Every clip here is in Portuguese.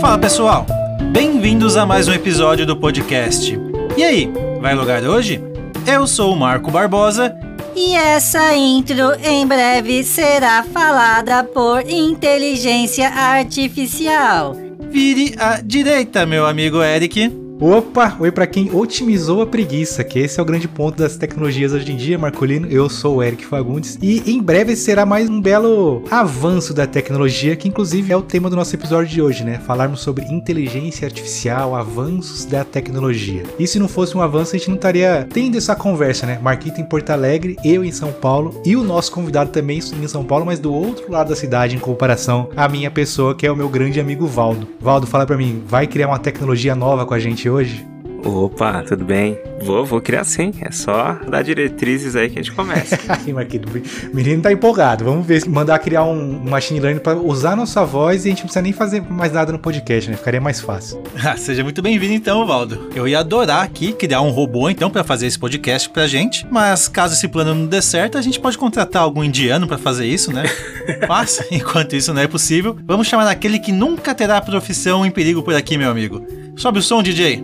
Fala pessoal, bem-vindos a mais um episódio do podcast. E aí, vai logar hoje? Eu sou o Marco Barbosa e essa intro em breve será falada por inteligência artificial. Vire à direita, meu amigo Eric. Opa, oi para quem otimizou a preguiça, que esse é o grande ponto das tecnologias hoje em dia, Marcolino. Eu sou o Eric Fagundes e em breve será mais um belo avanço da tecnologia, que inclusive é o tema do nosso episódio de hoje, né? Falarmos sobre inteligência artificial, avanços da tecnologia. E se não fosse um avanço, a gente não estaria tendo essa conversa, né? Marquito em Porto Alegre, eu em São Paulo e o nosso convidado também em São Paulo, mas do outro lado da cidade em comparação à minha pessoa, que é o meu grande amigo Valdo. Valdo, fala para mim, vai criar uma tecnologia nova com a gente hoje? Opa, tudo bem? Vou, vou criar sim. É só dar diretrizes aí que a gente começa. Aí, Marquinhos, o menino tá empolgado. Vamos ver, mandar criar um machine learning para usar a nossa voz e a gente não precisa nem fazer mais nada no podcast, né? Ficaria mais fácil. Ah, seja muito bem-vindo então, Valdo. Eu ia adorar aqui criar um robô então para fazer esse podcast pra gente, mas caso esse plano não dê certo, a gente pode contratar algum indiano para fazer isso, né? mas, enquanto isso não é possível, vamos chamar aquele que nunca terá profissão em perigo por aqui, meu amigo. Sobe o som, DJ.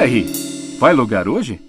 Aí, vai logar hoje?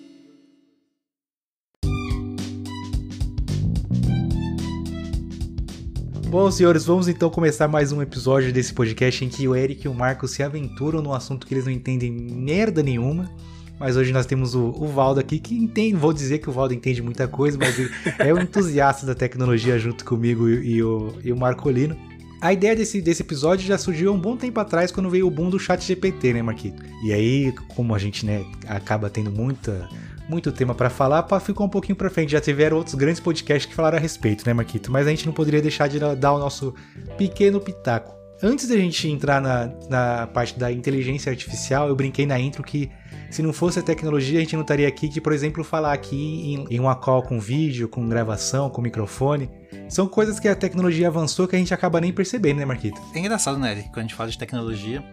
Bom, senhores, vamos então começar mais um episódio desse podcast em que o Eric e o Marco se aventuram num assunto que eles não entendem merda nenhuma. Mas hoje nós temos o, o Valdo aqui, que entende, vou dizer que o Valdo entende muita coisa, mas ele é o entusiasta da tecnologia junto comigo e, e, o, e o Marcolino. A ideia desse, desse episódio já surgiu há um bom tempo atrás, quando veio o boom do chat GPT, né, Marquito? E aí, como a gente, né, acaba tendo muita muito tema para falar, ficou um pouquinho para frente. Já tiveram outros grandes podcasts que falaram a respeito, né, Marquito? Mas a gente não poderia deixar de dar o nosso pequeno pitaco. Antes da gente entrar na, na parte da inteligência artificial, eu brinquei na intro que se não fosse a tecnologia, a gente não estaria aqui de, por exemplo, falar aqui em, em uma call com vídeo, com gravação, com microfone. São coisas que a tecnologia avançou que a gente acaba nem percebendo, né, Marquito? É engraçado, né, quando a gente fala de tecnologia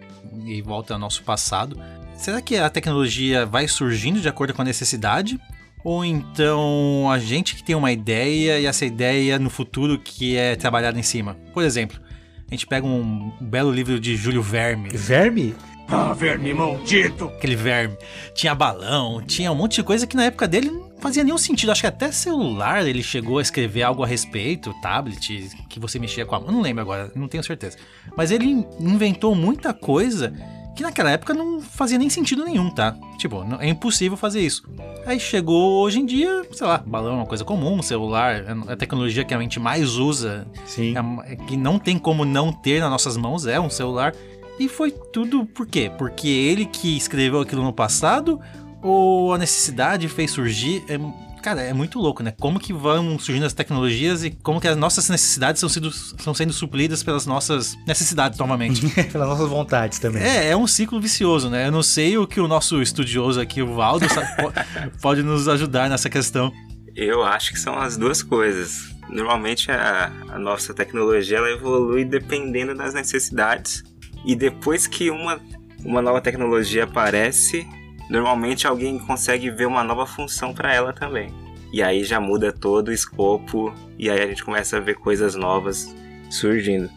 e volta ao nosso passado, Será que a tecnologia vai surgindo de acordo com a necessidade? Ou então a gente que tem uma ideia e essa ideia no futuro que é trabalhada em cima? Por exemplo, a gente pega um belo livro de Júlio Verme. Verme? Ah, verme maldito! Aquele verme. Tinha balão, tinha um monte de coisa que na época dele não fazia nenhum sentido. Acho que até celular ele chegou a escrever algo a respeito, tablet, que você mexia com a mão. Não lembro agora, não tenho certeza. Mas ele inventou muita coisa que naquela época não fazia nem sentido nenhum, tá? Tipo, é impossível fazer isso. Aí chegou hoje em dia, sei lá, balão é uma coisa comum, celular é a tecnologia que a gente mais usa, Sim. É, que não tem como não ter nas nossas mãos, é um celular. E foi tudo por quê? Porque ele que escreveu aquilo no passado ou a necessidade fez surgir? É, Cara, é muito louco, né? Como que vão surgindo as tecnologias e como que as nossas necessidades são, sido, são sendo supridas pelas nossas necessidades novamente. pelas nossas vontades também. É, é um ciclo vicioso, né? Eu não sei o que o nosso estudioso aqui, o Valdo, pode nos ajudar nessa questão. Eu acho que são as duas coisas. Normalmente a, a nossa tecnologia ela evolui dependendo das necessidades. E depois que uma, uma nova tecnologia aparece, normalmente alguém consegue ver uma nova função para ela também. E aí já muda todo o escopo e aí a gente começa a ver coisas novas surgindo.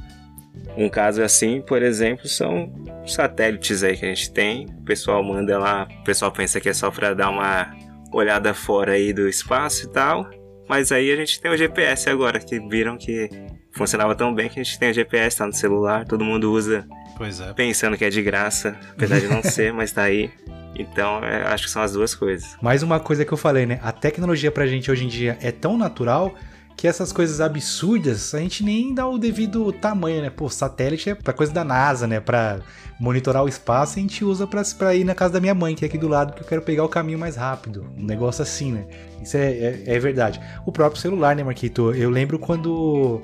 Um caso assim, por exemplo, são satélites aí que a gente tem. O pessoal manda lá, o pessoal pensa que é só para dar uma olhada fora aí do espaço e tal. Mas aí a gente tem o GPS agora, que viram que funcionava tão bem que a gente tem o GPS, tá no celular, todo mundo usa é. pensando que é de graça, apesar de não ser, mas tá aí. Então, é, acho que são as duas coisas. Mais uma coisa que eu falei, né? A tecnologia pra gente hoje em dia é tão natural que essas coisas absurdas a gente nem dá o devido tamanho, né? Pô, satélite é pra coisa da NASA, né? Pra monitorar o espaço a gente usa pra, pra ir na casa da minha mãe, que é aqui do lado, porque eu quero pegar o caminho mais rápido. Um negócio assim, né? Isso é, é, é verdade. O próprio celular, né, Marquito? Eu lembro quando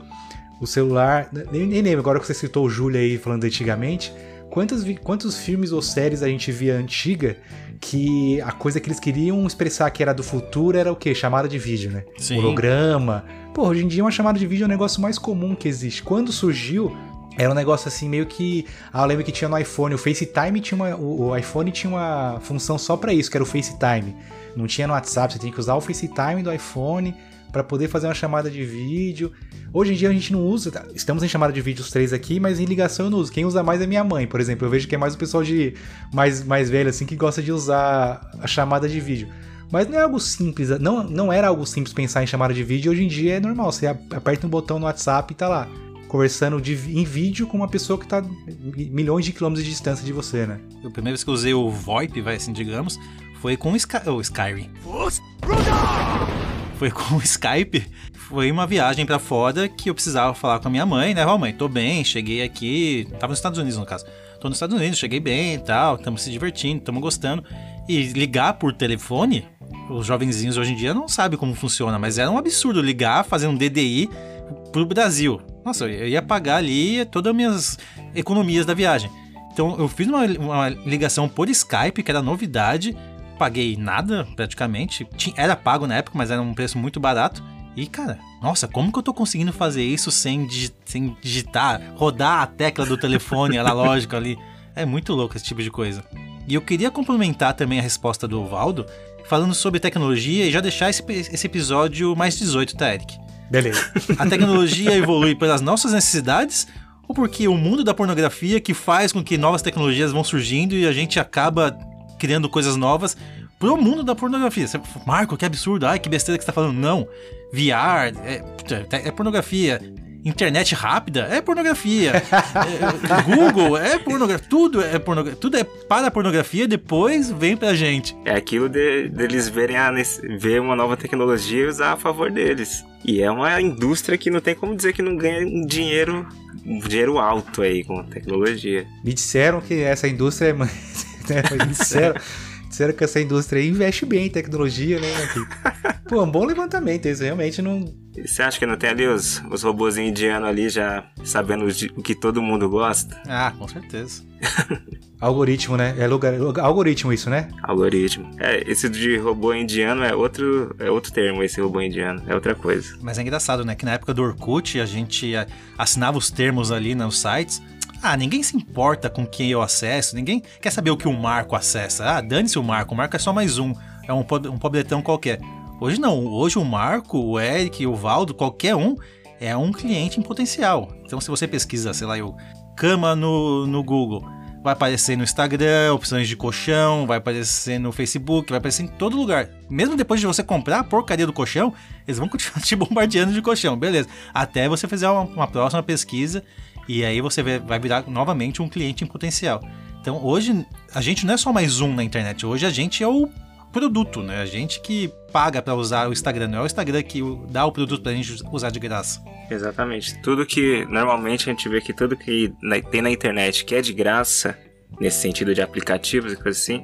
o celular. Nem, nem lembro, agora que você citou o Júlio aí falando antigamente Quantos, quantos filmes ou séries a gente via antiga que a coisa que eles queriam expressar que era do futuro era o quê? Chamada de vídeo, né? Sim. Holograma. Pô, hoje em dia uma chamada de vídeo é o negócio mais comum que existe. Quando surgiu, era um negócio assim meio que. Ah, eu lembro que tinha no iPhone, o FaceTime tinha uma. O, iPhone tinha uma função só pra isso, que era o FaceTime. Não tinha no WhatsApp, você tinha que usar o FaceTime do iPhone pra poder fazer uma chamada de vídeo. Hoje em dia a gente não usa, tá? estamos em chamada de vídeo os três aqui, mas em ligação eu não uso. Quem usa mais é minha mãe, por exemplo. Eu vejo que é mais o pessoal de mais, mais velho assim que gosta de usar a chamada de vídeo. Mas não é algo simples, não, não era algo simples pensar em chamada de vídeo. Hoje em dia é normal, você aperta um botão no WhatsApp e tá lá, conversando de, em vídeo com uma pessoa que tá milhões de quilômetros de distância de você, né? A primeira vez que eu usei o VoIP, vai assim, digamos, foi com o, Sky, o Skyrim. Foi com o Skype. Foi uma viagem pra fora que eu precisava falar com a minha mãe, né? Ó, mãe, tô bem, cheguei aqui. Tava nos Estados Unidos, no caso. Tô nos Estados Unidos, cheguei bem e tal, estamos se divertindo, estamos gostando. E ligar por telefone, os jovenzinhos hoje em dia não sabem como funciona, mas era um absurdo ligar, fazer um DDI pro Brasil. Nossa, eu ia pagar ali todas as minhas economias da viagem. Então eu fiz uma, uma ligação por Skype, que era novidade, paguei nada praticamente. Tinha- Era pago na época, mas era um preço muito barato. E, cara, nossa, como que eu tô conseguindo fazer isso sem, digi- sem digitar, rodar a tecla do telefone analógico ali? É muito louco esse tipo de coisa. E eu queria complementar também a resposta do Valdo, falando sobre tecnologia e já deixar esse, esse episódio mais 18, tá, Eric? Beleza. A tecnologia evolui pelas nossas necessidades ou porque o mundo da pornografia que faz com que novas tecnologias vão surgindo e a gente acaba criando coisas novas pro mundo da pornografia? Você, Marco, que absurdo, ai que besteira que você tá falando. Não, VR é, é pornografia. Internet rápida é pornografia. É, Google é pornografia. Tudo é pornografia. Tudo é para a pornografia, depois vem pra gente. É aquilo de- deles verem a, ver uma nova tecnologia e usar a favor deles. E é uma indústria que não tem como dizer que não ganha dinheiro, dinheiro alto aí com tecnologia. Me disseram que essa indústria é. né, Me disseram, disseram que essa indústria aí investe bem em tecnologia, né? Pô, um bom levantamento. Isso realmente não. Você acha que não tem ali os, os robôzinhos indianos ali já sabendo o que todo mundo gosta? Ah, com certeza. Algoritmo, né? É lugar... algoritmo isso, né? Algoritmo. É, esse de robô indiano é outro, é outro termo, esse robô indiano. É outra coisa. Mas é engraçado, né? Que na época do Orkut a gente a- assinava os termos ali nos sites. Ah, ninguém se importa com quem eu acesso, ninguém quer saber o que o Marco acessa. Ah, dane-se o Marco, o Marco é só mais um, é um, um pobretão qualquer. Hoje não, hoje o Marco, o Eric, o Valdo, qualquer um é um cliente em potencial. Então se você pesquisa, sei lá, eu, cama no, no Google, vai aparecer no Instagram, opções de colchão, vai aparecer no Facebook, vai aparecer em todo lugar. Mesmo depois de você comprar a porcaria do colchão, eles vão continuar te bombardeando de colchão, beleza. Até você fazer uma, uma próxima pesquisa e aí você vai virar novamente um cliente em potencial. Então hoje a gente não é só mais um na internet, hoje a gente é o produto, né? A gente que paga pra usar o Instagram, não é o Instagram que dá o produto pra gente usar de graça. Exatamente. Tudo que normalmente a gente vê que tudo que tem na internet que é de graça, nesse sentido de aplicativos e coisa assim,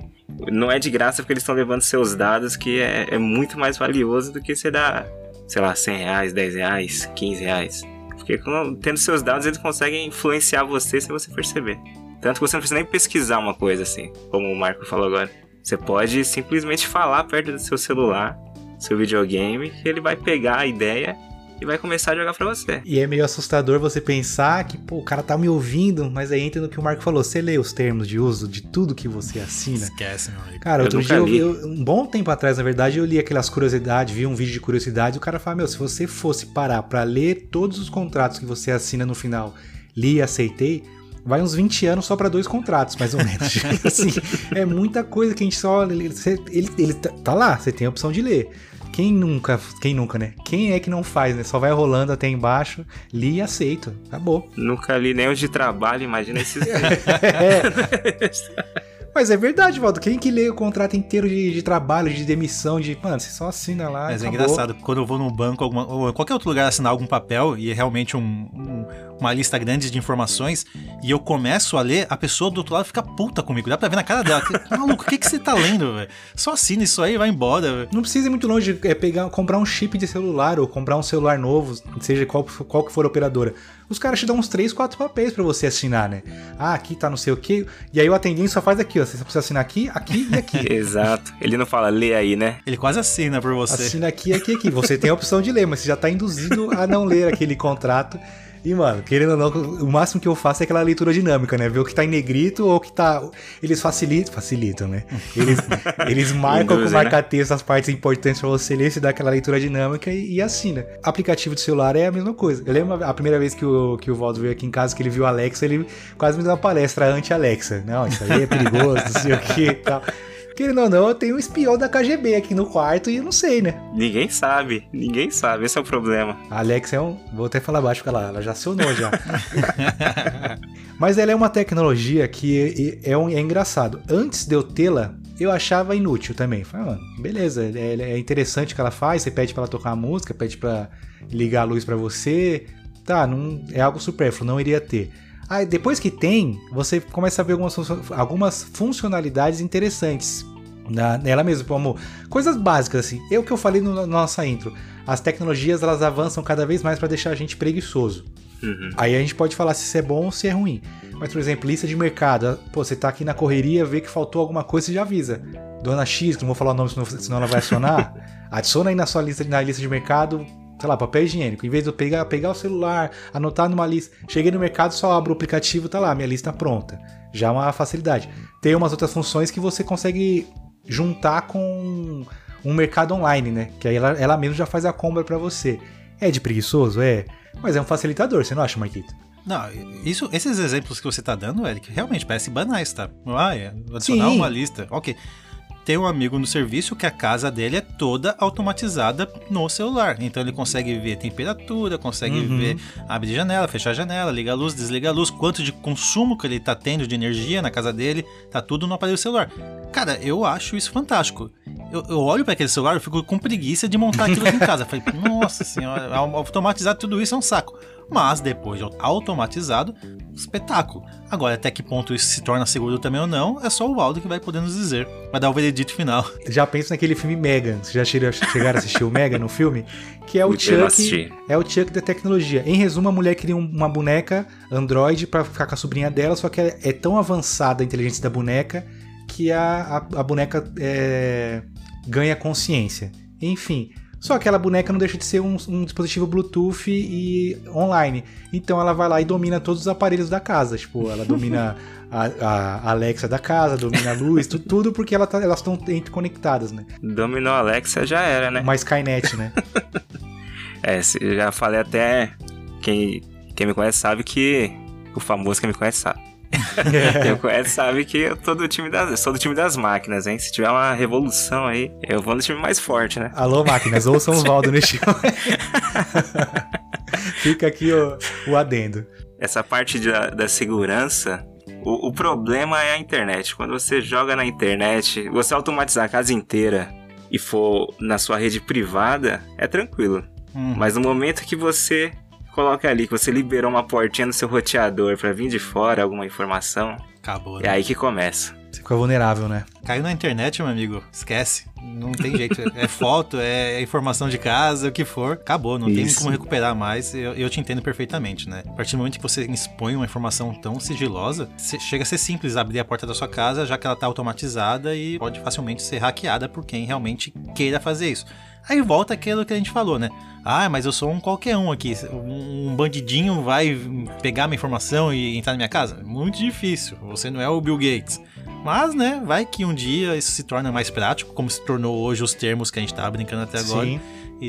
não é de graça porque eles estão levando seus dados, que é, é muito mais valioso do que você dar, sei lá, 100 reais, 10 reais, 15 reais. Porque tendo seus dados, eles conseguem influenciar você sem você perceber. Tanto que você não precisa nem pesquisar uma coisa assim, como o Marco falou agora. Você pode simplesmente falar perto do seu celular, seu videogame, que ele vai pegar a ideia e vai começar a jogar pra você. E é meio assustador você pensar que, pô, o cara tá me ouvindo, mas aí entra no que o Marco falou. Você lê os termos de uso de tudo que você assina. Esquece, meu amigo. Cara, Eu outro dia, eu, eu- um bom tempo atrás, na verdade, eu li aquelas curiosidades, vi um vídeo de curiosidade, e o cara fala, meu, se você fosse parar pra ler todos os contratos que você assina no final, li e aceitei, vai uns 20 anos só pra dois contratos, mais ou menos. assim, é muita coisa que a gente só... Ele, ele, ele tá, tá lá, você tem a opção de ler. Quem nunca, quem nunca, né? Quem é que não faz, né? Só vai rolando até embaixo, li e aceito. Acabou. Nunca li nem os de trabalho, imagina esses. Mas é verdade, Valdo. Quem que lê o contrato inteiro de, de trabalho, de demissão, de. Mano, você só assina lá. Mas é acabou. engraçado, quando eu vou num banco alguma, ou em qualquer outro lugar assinar algum papel e é realmente um, um, uma lista grande de informações e eu começo a ler, a pessoa do outro lado fica puta comigo. Dá pra ver na cara dela. Maluco, o que, que você tá lendo, velho? Só assina isso aí e vai embora, velho. Não precisa ir muito longe, é pegar, comprar um chip de celular ou comprar um celular novo, seja qual, qual que for a operadora. Os caras te dão uns 3, 4 papéis pra você assinar, né? Ah, aqui tá não sei o quê. E aí o atendente só faz aqui, ó. Você precisa assinar aqui, aqui e aqui. Exato. Ele não fala, lê aí, né? Ele quase assina por você. Assina aqui, aqui, aqui. Você tem a opção de ler, mas você já tá induzido a não ler aquele contrato. E, mano, querendo ou não, o máximo que eu faço é aquela leitura dinâmica, né? Ver o que tá em negrito ou o que tá. Eles facilitam, facilitam, né? Eles, eles marcam Induzem, com né? marca-texto as partes importantes pra você ler, você dá aquela leitura dinâmica e, e assina. Aplicativo de celular é a mesma coisa. Eu lembro a primeira vez que o, que o Valdo veio aqui em casa, que ele viu a Alexa, ele quase me deu uma palestra anti-Alexa. Não, isso aí é perigoso, não sei o que e tal. Querendo ou não, eu tenho um espião da KGB aqui no quarto e eu não sei, né? Ninguém sabe. Ninguém sabe. Esse é o problema. A Alexa é um. Vou até falar baixo porque ela, ela já acionou já. Mas ela é uma tecnologia que é, é, um- é engraçado. Antes de eu tê-la, eu achava inútil também. Falei, mano, beleza, é, é interessante o que ela faz. Você pede pra ela tocar a música, pede pra ligar a luz pra você. Tá, não, é algo supérfluo, não iria ter. Aí depois que tem, você começa a ver algumas, algumas funcionalidades interessantes na, nela mesmo, como coisas básicas assim. É o que eu falei no- na nossa intro. As tecnologias elas avançam cada vez mais para deixar a gente preguiçoso. Uhum. Aí a gente pode falar se isso é bom ou se é ruim. Mas, por exemplo, lista de mercado. Pô, você tá aqui na correria, vê que faltou alguma coisa, você já avisa. Dona X, não vou falar o nome senão, senão ela vai acionar. adiciona aí na sua lista, na lista de mercado, sei lá, papel higiênico. Em vez de eu pegar, pegar o celular, anotar numa lista. Cheguei no mercado, só abro o aplicativo, tá lá, minha lista pronta. Já é uma facilidade. Tem umas outras funções que você consegue juntar com um mercado online, né? Que aí ela, ela mesmo já faz a compra pra você. É de preguiçoso? É. Mas é um facilitador, você não acha, Marquito? Não, isso, esses exemplos que você tá dando, Eric, realmente parece banais, tá? Ah, é, adicionar Sim. uma lista. Ok. Tem um amigo no serviço que a casa dele é toda automatizada no celular. Então ele consegue ver temperatura, consegue Uhum. ver abrir janela, fechar janela, ligar a luz, desligar a luz, quanto de consumo que ele tá tendo de energia na casa dele, tá tudo no aparelho celular. Cara, eu acho isso fantástico. Eu, eu olho para aquele celular, eu fico com preguiça de montar aquilo aqui em casa. Falei, nossa senhora, automatizar tudo isso é um saco. Mas depois de automatizado, espetáculo. Agora, até que ponto isso se torna seguro também ou não, é só o Valdo que vai poder nos dizer. Vai dar o veredito final. Já penso naquele filme Megan. Vocês já chegaram chegaram a assistir o Megan no filme? Que é o Chuck. É o Chuck da tecnologia. Em resumo, a mulher cria um- uma boneca Android pra ficar com a sobrinha dela, só que é, é tão avançada a inteligência da boneca que a, a, a boneca é, ganha consciência. Enfim. Só que aquela boneca não deixa de ser um, um dispositivo Bluetooth e online. Então ela vai lá e domina todos os aparelhos da casa. Tipo, ela domina a, a Alexa da casa, domina a luz, tu- tudo porque ela tá- elas estão interconectadas, né? Dominou a Alexa já era, né? Uma Skynet, né? É, eu já falei até. Quem, quem me conhece sabe que. O famoso que me conhece sabe. Quem conhece sabe que eu tô do time das, sou do time das máquinas, hein? Se tiver uma revolução aí, eu vou no time mais forte, né? Alô, máquinas, ouçam os Valdo neste Fica aqui o, o adendo. Essa parte da, da segurança, o, o problema é a internet. Quando você joga na internet, você automatizar a casa inteira e for na sua rede privada, é tranquilo. Hum. Mas no momento que você coloca ali, que você liberou uma portinha no seu roteador pra vir de fora alguma informação, Acabou, é né? aí que começa. Você fica vulnerável, né? Caiu na internet, meu amigo. Esquece. Não tem jeito. É foto, é informação de casa, o que for. Acabou. Não tem Isso. como recuperar mais. Eu, eu te entendo perfeitamente, né? A partir do momento que você expõe uma informação tão sigilosa, chega a ser simples abrir a porta da sua casa, já que ela tá automatizada e pode facilmente ser hackeada por quem realmente queira fazer isso. Aí volta aquilo que a gente falou, né? Ah, mas eu sou um qualquer um aqui. Um bandidinho vai pegar minha informação e entrar na minha casa? Muito difícil. Você não é o Bill Gates. Mas, né, vai que um dia isso se torna mais prático, como se tornou hoje os termos que a gente tava brincando até agora. Sim.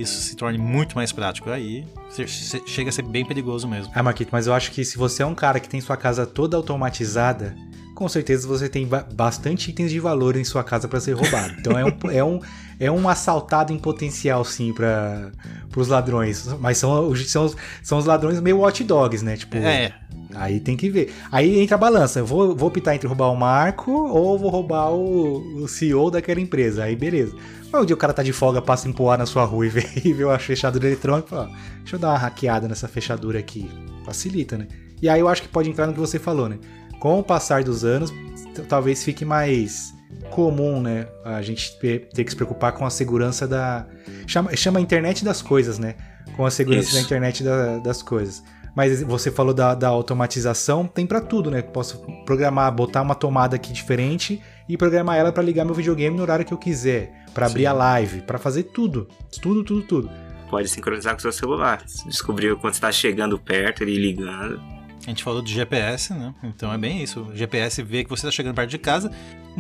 Isso se torne muito mais prático. Aí che- che- chega a ser bem perigoso mesmo. Ah, Marquito, mas eu acho que se você é um cara que tem sua casa toda automatizada, com certeza você tem ba- bastante itens de valor em sua casa para ser roubado. Então é um, é um, é um assaltado em potencial, sim, para os ladrões. Mas são, os- são, são os ladrões meio watch dogs, né? Tipo, É, aí tem que ver. Aí entra a balança. Eu vou, vou optar entre roubar o Marco ou vou roubar o, o CEO daquela empresa. Aí beleza. Mas um dia o cara tá de folga, passa a empoar na sua rua e vê, e vê uma fechadura eletrônica e fala: ó, deixa eu dar uma hackeada nessa fechadura aqui. Facilita, né? E aí eu acho que pode entrar no que você falou, né? Com o passar dos anos, talvez fique mais comum, né? A gente ter que se preocupar com a segurança da. Chama, chama internet das coisas, né? Com a segurança Isso. da internet da- das coisas. Mas você falou da, da automatização, tem pra tudo, né? Posso programar, botar uma tomada aqui diferente e programar ela pra ligar meu videogame no horário que eu quiser, Pra abrir a live, pra fazer tudo, tudo, tudo, tudo. Pode sincronizar com o seu celular. Descobriu quando você tá chegando perto, ele ligando. A gente falou de GPS, né? Então é bem isso. O GPS vê que você tá chegando perto de casa,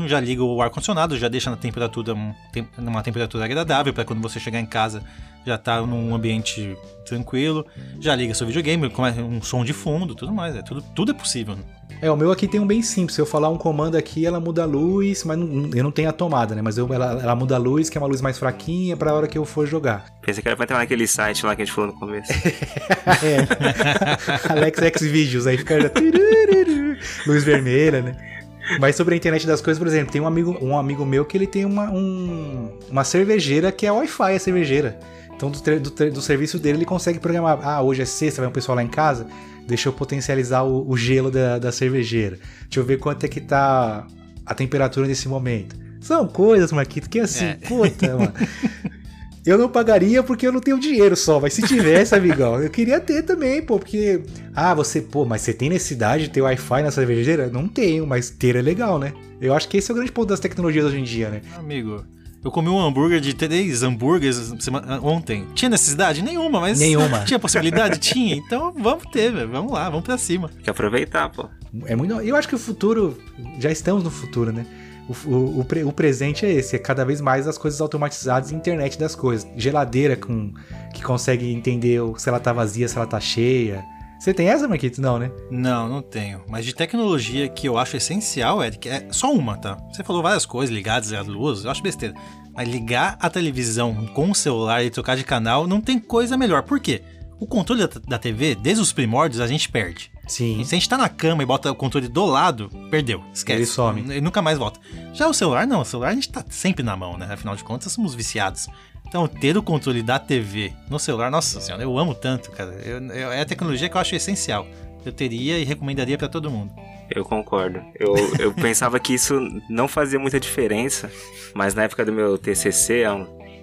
já liga o ar-condicionado, já deixa na temperatura, um, tem- numa temperatura agradável para quando você chegar em casa já tá num ambiente tranquilo, já liga seu videogame, com um som de fundo, tudo mais. É, tudo, tudo é possível. né? É, o meu aqui tem um bem simples. Se eu falar um comando aqui, ela muda a luz, mas não- eu não tenho a tomada, né? Mas eu- ela, ela muda a luz, que é uma luz mais fraquinha, pra hora que eu for jogar. Pensei que era pra entrar naquele site lá que a gente falou no começo. É. Alex X Videos, aí fica luz vermelha, né? Mas sobre a internet das coisas, por exemplo, tem um amigo, um amigo meu que ele tem uma, um- uma cervejeira que é Wi-Fi a cervejeira. Então, do, do, do serviço dele, ele consegue programar. Ah, hoje é sexta, vai um pessoal lá em casa. Deixa eu potencializar o, o gelo da, da cervejeira. Deixa eu ver quanto é que tá a temperatura nesse momento. São coisas, Marquito, que assim, É. puta, mano. Eu não pagaria porque eu não tenho dinheiro só, mas se tivesse, amigão, eu queria ter também, pô, porque. Ah, você, pô, mas você tem necessidade de ter Wi-Fi na cervejeira? Não tenho, mas ter é legal, né? Eu acho que esse é o grande ponto das tecnologias hoje em dia, né? Amigo, eu comi um hambúrguer de três hambúrgueres semana- ontem. Tinha necessidade? Nenhuma, mas. Nenhuma. Tinha possibilidade? Tinha. Então vamos ter, velho. Vamos lá, vamos pra cima. Tem que aproveitar, pô. É muito. Eu acho que o futuro. Já estamos no futuro, né? O, o, o, pre- o presente é esse, é cada vez mais as coisas automatizadas e internet das coisas. Geladeira com que consegue entender se ela tá vazia, se ela tá cheia. Você tem essa, Marquito? Não, né? Não, não tenho. Mas de tecnologia que eu acho essencial, Eric, é só uma, tá? Você falou várias coisas, ligadas à luz, eu acho besteira. Mas ligar a televisão com o celular e trocar de canal não tem coisa melhor. Por quê? O controle da, TV, desde os primórdios, a gente perde. Sim. Se a gente tá na cama e bota o controle do lado, perdeu. Esquece. Ele some. Ele nunca mais volta. Já o celular, não. O celular a gente tá sempre na mão, né? Afinal de contas, somos viciados. Então, ter o controle da TV no celular, nossa senhora, eu amo tanto, cara. Eu- eu- é a tecnologia que eu acho essencial. Eu teria e recomendaria pra todo mundo. Eu concordo. Eu, eu pensava que isso não fazia muita diferença, mas na época do meu TCC,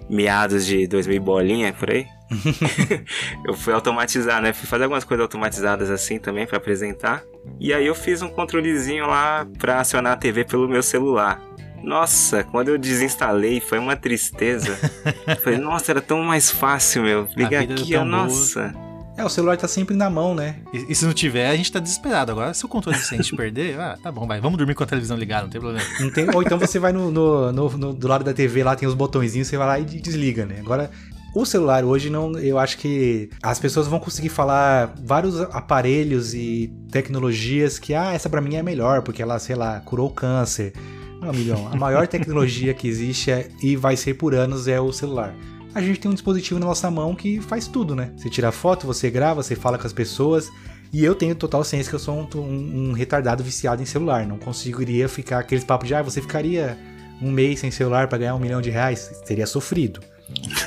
meados de 2000 e bolinha, por aí, eu fui automatizar, né? Fui fazer algumas coisas automatizadas assim também pra apresentar. E aí eu fiz um controlezinho lá pra acionar a TV pelo meu celular. Nossa, quando eu desinstalei, foi uma tristeza. Falei, nossa, era tão mais fácil, meu. Ligar aqui, ó, tão boa. nossa. É, o celular tá sempre na mão, né? E, e se não tiver, a gente tá desesperado. Agora, se o controle se a gente perder, ah, tá bom, vai. Vamos dormir com a televisão ligada, não tem problema. Não tem- ou então você vai no, no- no- no- do lado da TV, lá tem os botõezinhos, você vai lá e desliga, né? Agora, o celular hoje, não, eu acho que as pessoas vão conseguir falar vários aparelhos e tecnologias que, ah, essa pra mim é melhor, porque ela, sei lá, curou o câncer. Não, amigão, a maior tecnologia que existe é- e vai ser por anos é o celular. A gente tem um dispositivo na nossa mão que faz tudo, né? Você tira foto, você grava, você fala com as pessoas. E eu tenho total ciência que eu sou um, um- um retardado viciado em celular. Não conseguiria ficar aqueles papos de, ah, você ficaria um mês sem celular pra ganhar um milhão de reais? Seria sofrido.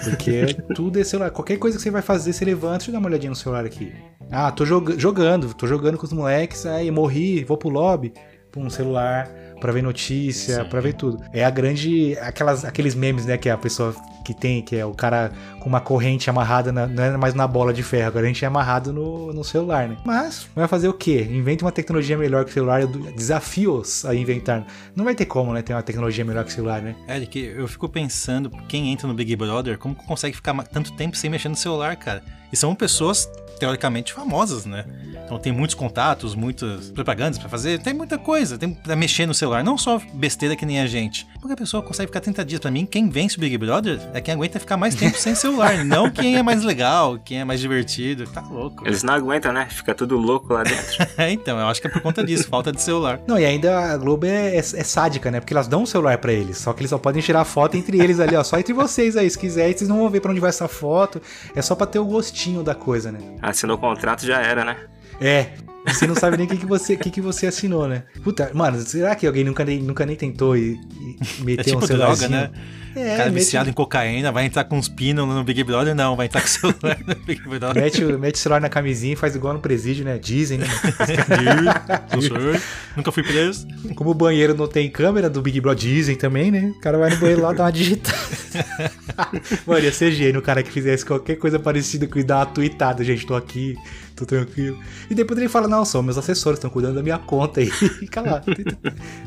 Porque tudo é celular. Qualquer coisa que você vai fazer, você levanta, deixa eu dar uma olhadinha no celular aqui. Ah, tô joga- jogando, tô jogando com os moleques, aí morri, vou pro lobby, pum, celular, pra ver notícia, pra ver tudo. É a grande. Aquelas, aqueles memes, né, que a pessoa que tem, que é o cara com uma corrente amarrada, na- não é mais na bola de ferro, agora a gente é amarrado no, no celular, né? Mas, vai fazer o quê? Invente uma tecnologia melhor que o celular, desafios a inventar. Não vai ter como, né, ter uma tecnologia melhor que o celular, né? Eric, eu fico pensando, quem entra no Big Brother, como que consegue ficar tanto tempo sem mexer no celular, cara? E são pessoas teoricamente famosas, né? Então tem muitos contatos, muitas propagandas pra fazer, tem muita coisa, tem pra mexer no celular, não só besteira que nem a gente. Porque a pessoa consegue ficar 30 dias. Pra mim, quem vence o Big Brother é quem aguenta ficar mais tempo sem celular, não quem é mais legal, quem é mais divertido. Tá louco. Eles não aguentam, né? Fica tudo louco lá dentro. É, então, eu acho que é por conta disso, falta de celular. Não, e ainda a Globo é, é- é sádica, né? Porque elas dão um celular pra eles, só que eles só podem tirar foto entre eles ali, ó. Só entre vocês aí, se quiser, vocês não vão ver pra onde vai essa foto. É só pra ter o gostinho da coisa, né? Assinou o contrato, já era, né? É. Você não sabe nem o que, que, você, que, que você assinou, né? Puta, mano, será que alguém nunca nem, nunca nem tentou e, e meter É tipo um droga, celularzinho? né? É, o cara viciado em cocaína vai entrar com uns pinos no Big Brother? Não, vai entrar com o celular no Big Brother. Mete, o- mete o celular na camisinha e faz igual no presídio, né? Dizem, né? Nunca fui preso. Como o banheiro não tem câmera do Big Brother, dizem também, né? O cara vai no banheiro lá dar uma digitada. Mano, ia ser gênio o cara que fizesse qualquer coisa parecida com dar uma tweetada, gente, tô aqui, tô tranquilo. E depois ele fala, não, são meus assessores, estão cuidando da minha conta aí. Fica lá.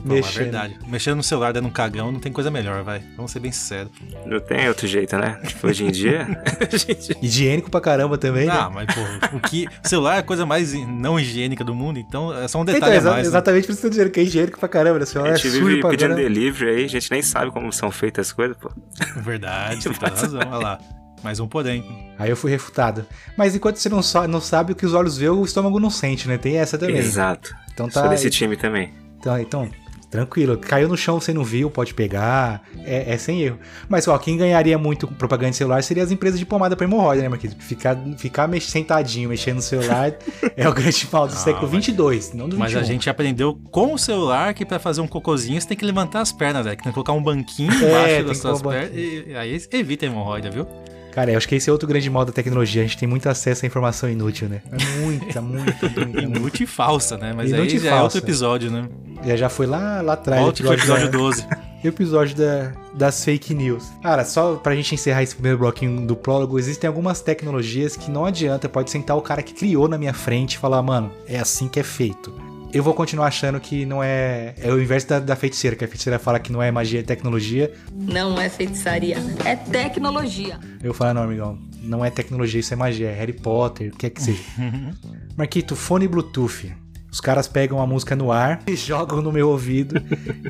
Não, é mexendo. verdade. Mexendo no celular dando um cagão não tem coisa melhor, vai. Vamos ser bem sinceros. Não tem outro jeito, né? Tipo, hoje em dia, Higiênico pra caramba também, Ah, né? mas pô, o que. Celular é a coisa mais não higiênica do mundo, então é só um Então, detalhe exa- a mais. né? exatamente por isso que eu tô dizendo que é higiênico pra caramba, né? O celular A é gente sujo vive pedindo caramba. delivery aí, a gente nem sabe como são feitas as coisas, pô. Verdade, você tem razão, olha lá. Mais um porém. Aí eu fui refutado. Mas enquanto você não, so- não sabe o que os olhos vê, o estômago não sente, né? Tem essa também. Exato. Então Sou tá. desse time também. Então, então, tranquilo. Caiu no chão, você não viu, pode pegar. É, é sem erro. Mas, ó, quem ganharia muito com propaganda de celular seria as empresas de pomada pra hemorroida, né, Marquinhos? Ficar, ficar mex- sentadinho, mexendo no celular é o grande mal do Ah, século mas- 22, não do 21. Mas a gente aprendeu com o celular que pra fazer um cocôzinho você tem que levantar as pernas, velho. Que tem que colocar um banquinho É, embaixo tem das suas pernas. E aí evita a hemorroida, viu? Cara, eu acho que esse é outro grande mal da tecnologia. A gente tem muito acesso à informação inútil, né? É muita, muita. Inútil e falsa, né? Mas Inútil aí e já é falsa. outro episódio, né? Já, já foi lá, lá atrás. Volte pro episódio da- 12. episódio da- das fake news. Cara, só pra gente encerrar esse primeiro bloquinho do prólogo, existem algumas tecnologias que não adianta, pode sentar o cara que criou na minha frente e falar, mano, é assim que é feito. Eu vou continuar achando que não é. É o inverso da, da feiticeira, que a feiticeira fala que não é magia, é tecnologia. Não é feitiçaria, é tecnologia. Eu falo, não, amigão, não é tecnologia, isso é magia, é Harry Potter, o que é que seja. Marquito, fone Bluetooth. Os caras pegam a música no ar e jogam no meu ouvido.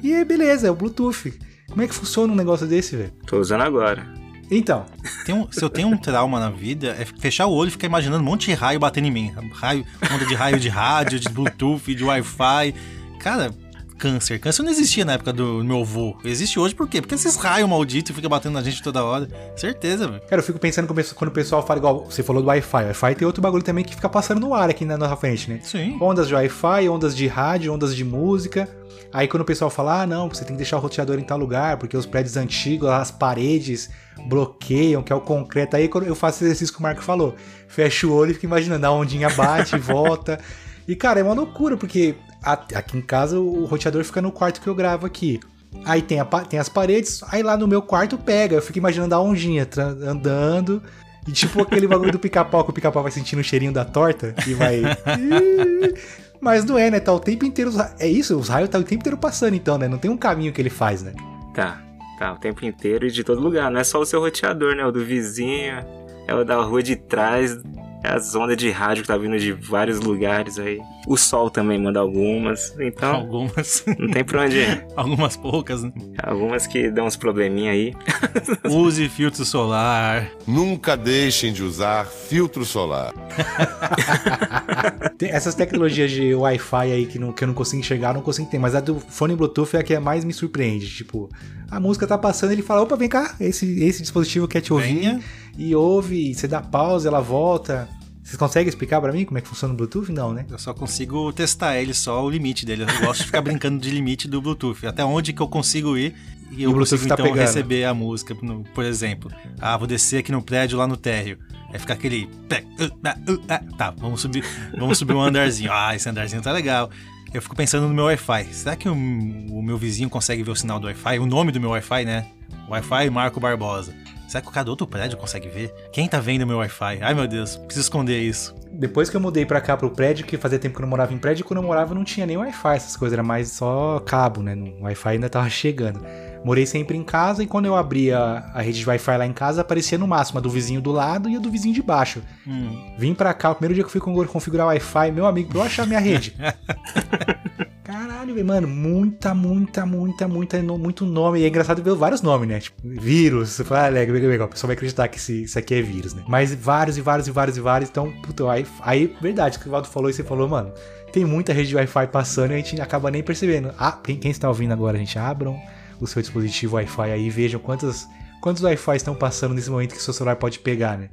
e é beleza, é o Bluetooth. Como é que funciona um negócio desse, velho? Tô usando agora. Então, um- se eu tenho um trauma na vida, é fechar o olho e ficar imaginando um monte de raio batendo em mim. Raio, onda de raio de rádio, de Bluetooth, de Wi-Fi. Cara, câncer. Câncer não existia na época do meu avô. Existe hoje por quê? Porque esses raios malditos ficam batendo na gente toda hora. Certeza, velho. Cara, eu fico pensando quando quando o pessoal fala igual você falou do Wi-Fi. Wi-Fi tem outro bagulho também que fica passando no ar aqui na nossa frente, né? Sim. Ondas de Wi-Fi, ondas de rádio, ondas de música. Aí quando o pessoal fala, ah, não, você tem que deixar o roteador em tal lugar, porque os prédios antigos, as paredes bloqueiam, que é o concreto. Aí quando eu faço esse exercício que o Marco falou, fecho o olho e fico imaginando, a ondinha bate e volta. E, cara, é uma loucura, porque aqui em casa o roteador fica no quarto que eu gravo aqui. Aí tem, a tem as paredes, aí lá no meu quarto pega. Eu fico imaginando a ondinha tra- andando. E tipo aquele bagulho do pica-pau, que o pica-pau vai sentindo o cheirinho da torta e vai. Mas não é, né? Tá o tempo inteiro. É isso, os raios tá o tempo inteiro passando, então, né? Não tem um caminho que ele faz, né? Tá, tá, o tempo inteiro e de todo lugar. Não é só o seu roteador, né? O do vizinho, é o da rua de trás, as ondas de rádio que tá vindo de vários lugares aí. O sol também manda algumas, então Algumas, não tem pra onde ir. algumas poucas. né? Algumas que dão uns probleminha aí. Use filtro solar. Nunca deixem de usar filtro solar. Tem essas tecnologias de Wi-Fi aí que, não, que eu não consigo enxergar, não consigo ter. Mas a do fone Bluetooth é a que mais me surpreende. Tipo, a música tá passando, ele fala: opa, vem cá, esse, esse dispositivo quer te ouvir. Venha. E ouve, você dá pausa, ela volta. Vocês conseguem explicar pra mim como é que funciona o Bluetooth? Não, né? Eu só consigo testar ele, só o limite dele. Eu gosto de ficar brincando de limite do Bluetooth. Até onde que eu consigo ir e eu o Bluetooth consigo tá então pegando. receber a música, no- por exemplo. Ah, vou descer aqui no prédio lá no térreo. Aí fica aquele. uh, uh. Tá, vamos subir, vamos subir um andarzinho. Ah, esse andarzinho tá legal. Eu fico pensando no meu Wi-Fi. Será que o, o meu vizinho consegue ver o sinal do Wi-Fi? O nome do meu Wi-Fi, né? Wi-Fi Marco Barbosa. Será que o cara do outro prédio consegue ver? Quem tá vendo o meu Wi-Fi? Ai meu Deus, preciso esconder isso. Depois que eu mudei pra cá pro prédio, que fazia tempo que eu não morava em prédio, quando eu morava não tinha nem Wi-Fi, essas coisas, era mais só cabo, né? O Wi-Fi ainda tava chegando. Morei sempre em casa e quando eu abria a rede de Wi-Fi lá em casa, aparecia no máximo a do vizinho do lado e a do vizinho de baixo. Hum. Vim pra cá, o primeiro dia que eu fui con- configurar o Wi-Fi, meu amigo, eu achar minha rede. Caralho, mano, muita, muita, muita, muita, muito nome. E é engraçado ver vários nomes, né? Tipo, vírus. Você fala, ah, legal, legal, legal. A pessoa vai acreditar que isso aqui é vírus, né? Mas vários e vários e vários e vários. Então, puta, aí, aí verdade, o que o Valdo falou e você falou, mano, tem muita rede de Wi-Fi passando e a gente acaba nem percebendo. Ah, quem, quem está ouvindo agora, gente, abram o seu dispositivo Wi-Fi aí vejam quantas. Quantos Wi-Fi estão passando nesse momento que o seu celular pode pegar, né?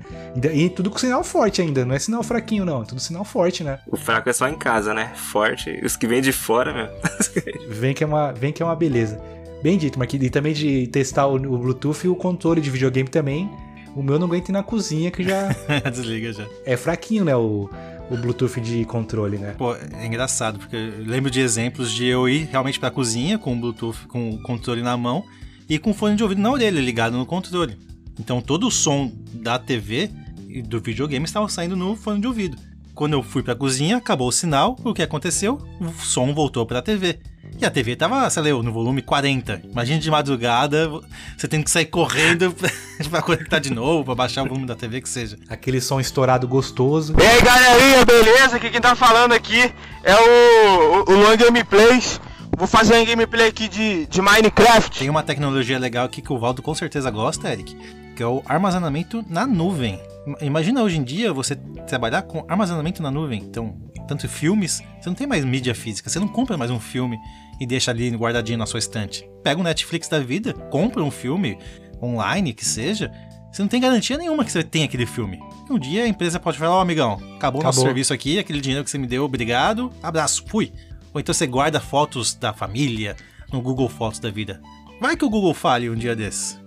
E, tudo com sinal forte ainda, não é sinal fraquinho, não. É tudo sinal forte, né? O fraco é só em casa, né? Forte. Os que vêm de fora, meu. Vem que é uma, vem que é uma beleza. Bem dito, Marquinhos. E também de testar o, o Bluetooth e o controle de videogame também. O meu não aguenta ir na cozinha, que já Desliga já. é fraquinho, né? O, o Bluetooth de controle, né? Pô, é engraçado, porque eu lembro de exemplos de eu ir realmente pra cozinha com o Bluetooth, com o controle na mão e com o fone de ouvido na orelha, ligado no controle. Então todo o som da TV e do videogame estava saindo no fone de ouvido. Quando eu fui pra cozinha, acabou o sinal, o que aconteceu? O som voltou pra TV. E a TV tava, sei lá, no volume 40. Imagina de madrugada, você tem que sair correndo pra, pra conectar de novo, pra baixar o volume da TV, que seja. Aquele som estourado gostoso. E aí galerinha, beleza? Aqui quem tá falando aqui é o, o, o Luan Gameplays. Vou fazer uma gameplay aqui de, de Minecraft. Tem uma tecnologia legal aqui que o Valdo com certeza gosta, Eric, que é o armazenamento na nuvem. Im- Imagina hoje em dia você trabalhar com armazenamento na nuvem. Então, tanto filmes, você não tem mais mídia física, você não compra mais um filme e deixa ali guardadinho na sua estante. Pega o Netflix da vida, compra um filme online, que seja, você não tem garantia nenhuma que você tenha aquele filme. Um dia a empresa pode falar, ó amigão, acabou o nosso Acabou. serviço aqui, aquele dinheiro que você me deu, obrigado, abraço, fui. Ou então você guarda fotos da família no Google Fotos da vida. Vai que o Google fale um dia desses.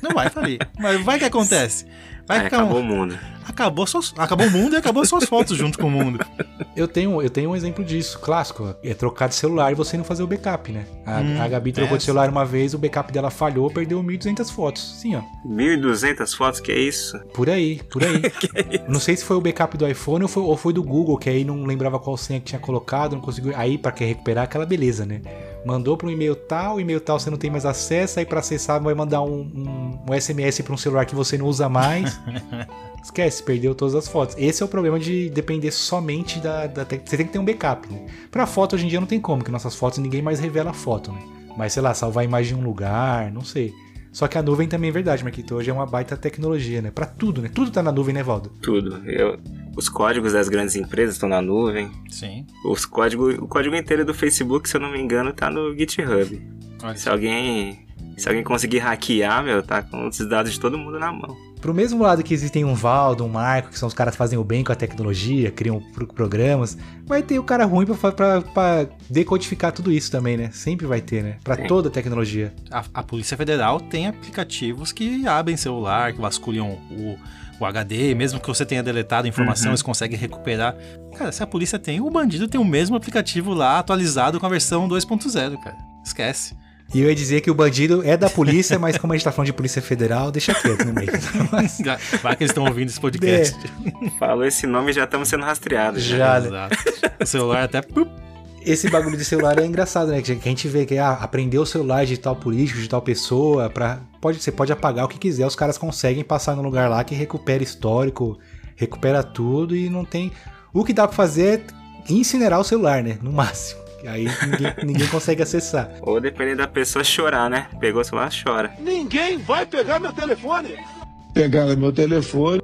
Não vai falir, mas vai que acontece. Vai Aí ficar acabou um... o mundo. acabou, suas... acabou o mundo e acabou suas fotos junto com o mundo. Eu tenho, eu tenho um exemplo disso, clássico. É trocar de celular e você não fazer o backup, né? A, Hum, a Gabi trocou de essa. celular uma vez, o backup dela falhou, perdeu 1.200 fotos. Sim, ó. 1.200 fotos, que é isso? Por aí, por aí. não sei se foi o backup do iPhone ou foi, ou foi do Google, que aí não lembrava qual senha que tinha colocado, não conseguiu. Aí, pra quem recuperar, aquela beleza, né? Mandou para um e-mail tal, e-mail tal você não tem mais acesso, aí pra acessar vai mandar um, um, um SMS pra um celular que você não usa mais. Esquece, perdeu todas as fotos. Esse é o problema de depender somente da, da tec- Você tem que ter um backup, né? Pra foto hoje em dia não tem como, que nossas fotos ninguém mais revela a foto, né? Mas sei lá, salvar a imagem em um lugar, não sei. Só que a nuvem também é verdade, Marquito. Hoje é uma baita tecnologia, né? Pra tudo, né? Tudo tá na nuvem, né, Valdo? Tudo. Eu, os códigos das grandes empresas estão na nuvem. Sim. Os código, o código inteiro do Facebook, se eu não me engano, tá no GitHub. Olha Se alguém, se alguém conseguir hackear, meu, tá com os dados de todo mundo na mão. Pro mesmo lado que existem um Valdo, um Marco, que são os caras que fazem o bem com a tecnologia, criam pro- programas, vai ter o cara ruim pra, pra, pra decodificar tudo isso também, né? Sempre vai ter, né? Pra Sim. toda tecnologia. A, a Polícia Federal tem aplicativos que abrem celular, que vasculham o, o HD, mesmo que você tenha deletado a informação, Uhum. eles conseguem recuperar. Cara, se a polícia tem, o bandido tem o mesmo aplicativo lá, atualizado com a versão 2.0, cara. Esquece. E eu ia dizer que o bandido é da polícia, mas como a gente tá falando de polícia federal, deixa quieto no meio. Mas, Vai que eles estão ouvindo esse podcast. Falou esse nome já estamos sendo rastreados. Já, né? Exato. O celular até. Esse bagulho de celular é engraçado, né? Que a gente vê que ah, aprendeu o celular de tal político, de tal pessoa, pra, pode, você pode apagar o que quiser, os caras conseguem passar no lugar lá que recupera histórico, recupera tudo e não tem. O que dá pra fazer é incinerar o celular, né? No máximo. Aí ninguém, ninguém consegue acessar. Ou dependendo da pessoa chorar, né? Pegou o celular, chora. Ninguém vai pegar meu telefone. Pegaram meu telefone.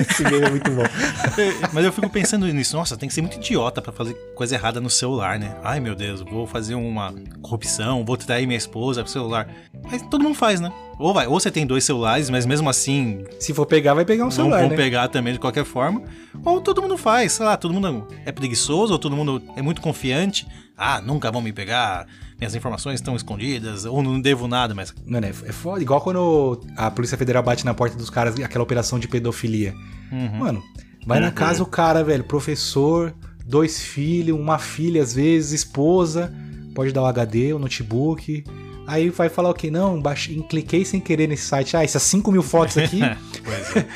Esse meme é muito bom. Mas eu fico pensando nisso, nossa, tem que ser muito idiota pra fazer coisa errada no celular, né? Ai meu Deus, vou fazer uma corrupção, vou trair minha esposa pro celular. Mas todo mundo faz, né? Ou vai, ou você tem dois celulares, mas mesmo assim Se for pegar, vai pegar um celular, vão né? pegar também de qualquer forma. Ou todo mundo faz, sei lá, todo mundo é preguiçoso, ou todo mundo é muito confiante. Ah, nunca vão me pegar, minhas informações estão escondidas, ou não devo nada, mas. Mano, é, é foda. Igual quando a Polícia Federal bate na porta dos caras, aquela operação de pedofilia. Uhum. Mano, vai na Uhum. casa o cara, velho, professor, dois filhos, uma filha às vezes, esposa, pode dar o HD, o notebook. Aí vai falar o que? Não, baixei, cliquei sem querer nesse site. Ah, essas 5 mil fotos aqui. Pois é.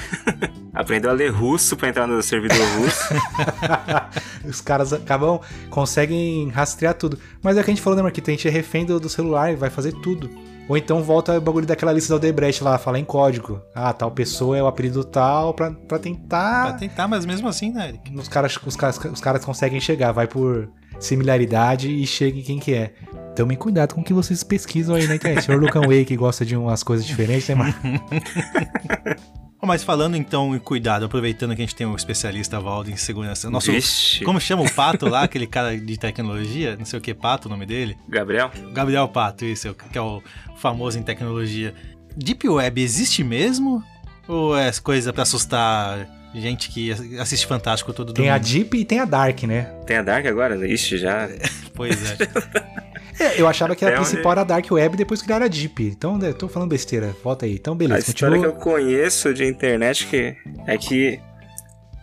aprendeu a ler russo pra entrar no servidor russo. Os caras acabam, conseguem rastrear tudo. Mas é o que a gente falou, né, Marquito? A gente é refém do, do celular e vai fazer tudo. Ou então volta o bagulho daquela lista da Odebrecht lá, fala em código. Ah, tal pessoa é o apelido tal pra, pra tentar. Pra tentar, mas mesmo assim, né, Eric? Os caras, os, caras, os caras conseguem chegar, vai por similaridade e chega em quem que é. Tomem cuidado com o que vocês pesquisam aí na internet. O senhor Lucan Way que gosta de umas coisas diferentes, né, Marco? Mas falando então em cuidado, aproveitando que a gente tem um especialista Valdo em segurança. Nosso, Vixe. como chama o Pato lá, aquele cara de tecnologia? Não sei o que, Pato o nome dele? Gabriel? Gabriel Pato, isso, que é o famoso em tecnologia. Deep Web existe mesmo? Ou é coisa pra assustar gente que assiste Fantástico todo Tem a domingo? Deep e tem a Dark, né? Tem a Dark agora? Ixi, já. Pois é. É, eu achava que a É onde- principal era a Dark Web e depois criaram a Deep. Então, né, eu tô falando besteira. Volta aí. Então, A beleza. história que eu Continua. conheço de internet que é que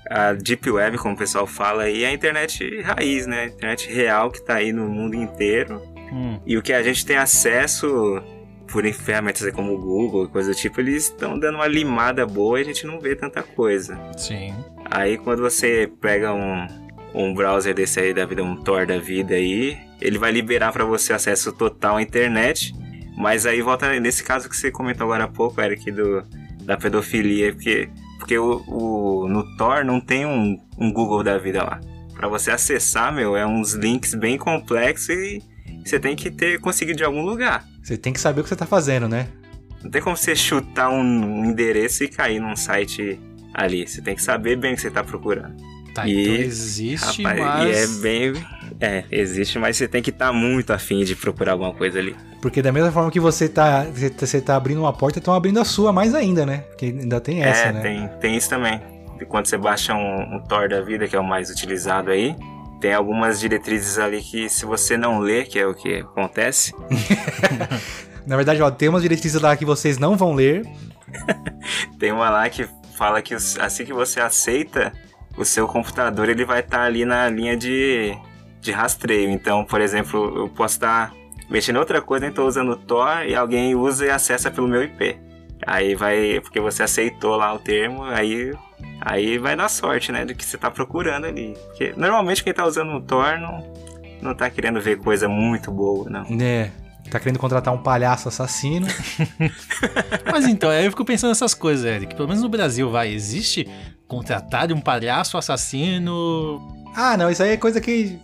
a Deep Web, como o pessoal fala aí, é a internet raiz, né? A internet real que tá aí no mundo inteiro. Hum, E o que a gente tem acesso por ferramentas como o Google e coisa do tipo, eles estão dando uma limada boa e a gente não vê tanta coisa. sim. Aí quando você pega um, um browser desse aí da vida, um Tor da vida aí, ele vai liberar para você acesso total à internet. Mas aí volta nesse caso que você comentou agora há pouco, Eric, do, da pedofilia, porque, porque o, o- no Tor não tem um, um Google da vida lá. Para você acessar, meu, é uns links bem complexos e você tem que ter conseguido de algum lugar. Você tem que saber o que você tá fazendo, né? Não tem como você chutar um, endereço e cair num site ali. Você tem que saber bem o que você tá procurando. Tá, E- então existe, Rapaz, mas. E é bem. É, existe, mas você tem que estar muito afim de procurar alguma coisa ali. Porque da mesma forma que você tá, você tá- tá abrindo uma porta, estão abrindo a sua mais ainda, né? Porque ainda tem essa, é, né? tem, tem isso também. E quando você baixa um, um Tor da vida, que é o mais utilizado aí, tem algumas diretrizes ali que se você não ler, que é o que acontece, Na verdade, ó, tem umas diretrizes lá que vocês não vão ler. tem uma lá que fala que assim que você aceita, o seu computador ele vai estar ali na linha de, de rastreio. Então, por exemplo, eu posso estar mexendo em outra coisa, nem tô usando o Tor e alguém usa e acessa pelo meu IP. Aí vai, porque você aceitou lá o termo, aí aí vai dar sorte, né, do que você tá procurando ali. Porque normalmente quem tá usando o Tor não não tá querendo ver coisa muito boa, não. Né? Tá querendo contratar um palhaço assassino. Mas então, aí eu fico pensando nessas coisas, Eric. Pelo menos no Brasil, vai. Existe contratar um palhaço assassino. ah, não, isso aí é coisa que.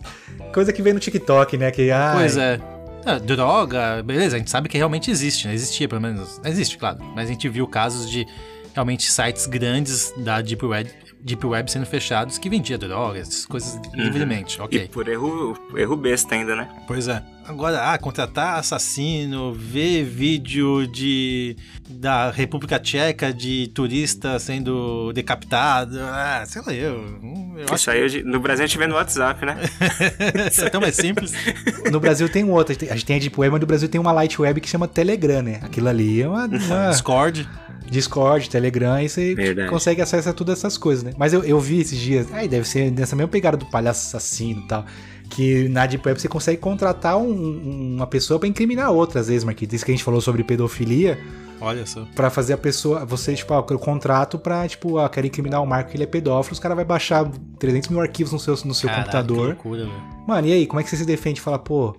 Coisa que vem no TikTok, né? Que, ah, Pois é. Ah, droga, beleza, a gente sabe que realmente existe, né? Existia, pelo menos. Existe, claro. Mas a gente viu casos de realmente sites grandes da Deep Web, Deep Web sendo fechados que vendia drogas, essas coisas livremente. E Ok. por erro erro besta ainda, né? Pois é. Agora, ah, contratar assassino, ver vídeo de da República Tcheca de turista sendo decapitado, ah, sei lá, eu, eu acho Isso aí hoje- no Brasil a gente vê no WhatsApp, né? isso é tão mais simples. No Brasil tem um outro. A gente tem a Deep Web, mas no Brasil tem uma Light Web que chama Telegram, né? Aquilo ali é uma. uma Discord. Discord, Telegram, e você Verdade. consegue acesso a todas essas coisas, né? Mas eu, eu vi esses dias. Aí deve ser nessa mesma pegada do palhaço assassino e tal. Que na Deep Web você consegue contratar um- uma pessoa pra incriminar outra, às vezes, Marquinhos. Isso que a gente falou sobre pedofilia. Olha só. Pra fazer a pessoa, você, tipo, ah, eu contrato pra, tipo, ah, quero incriminar o Marco que ele é pedófilo, os caras vai baixar 300 mil arquivos no seu, no seu Caralho, computador. Que loucura, velho. Mano, e aí, como é que você se defende? Fala, pô,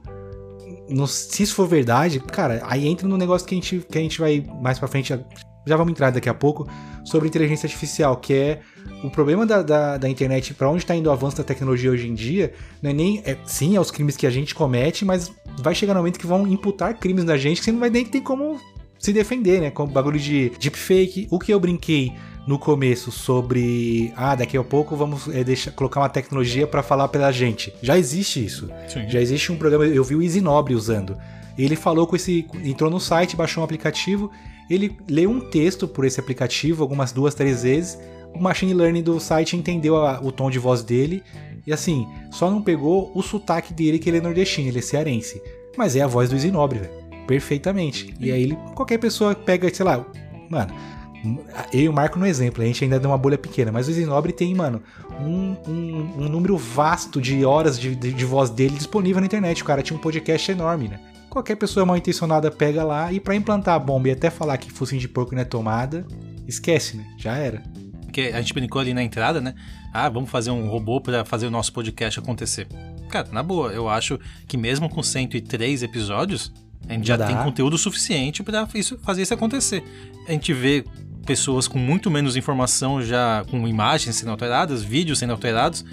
no- se isso for verdade, cara, aí entra no negócio que a gente, que a gente vai mais pra frente, já, vamos entrar daqui a pouco, sobre inteligência artificial, que é o problema da, da, da internet, pra onde tá indo o avanço da tecnologia hoje em dia, não é nem, é, sim, é os crimes que a gente comete, mas vai chegar no momento que vão imputar crimes na gente que você não vai nem ter como se defender, né? Com o bagulho de deepfake. O que eu brinquei no começo sobre. Ah, daqui a pouco vamos é, deixar, colocar uma tecnologia pra falar pela gente. Já existe isso. Sim. Já existe um programa, eu vi o Easy Nobre usando. Ele falou com esse. entrou no site, baixou um aplicativo, ele leu um texto por esse aplicativo algumas duas, três vezes. O machine learning do site entendeu a- o tom de voz dele. E assim, só não pegou o sotaque dele, que ele é nordestino, ele é cearense. Mas é a voz do Easy Nobre, velho. Perfeitamente. E aí ele, qualquer pessoa pega, sei lá, mano. Eu e o Marco no exemplo, a gente ainda deu uma bolha pequena, mas o Easy Nobre tem, mano, um, um- um número vasto de horas de, de- de voz dele disponível na internet. O cara tinha um podcast enorme, né? Qualquer pessoa mal intencionada pega lá e pra implantar a bomba e até falar que focinho de porco não é tomada, esquece, né? Já era. Porque a gente brincou ali na entrada, né? Ah, vamos fazer um robô para fazer o nosso podcast acontecer. Cara, na boa, eu acho que mesmo com 103 episódios, a gente já Dá. tem conteúdo suficiente para isso, fazer isso acontecer. A gente vê pessoas com muito menos informação já com imagens sendo alteradas, vídeos sendo alterados.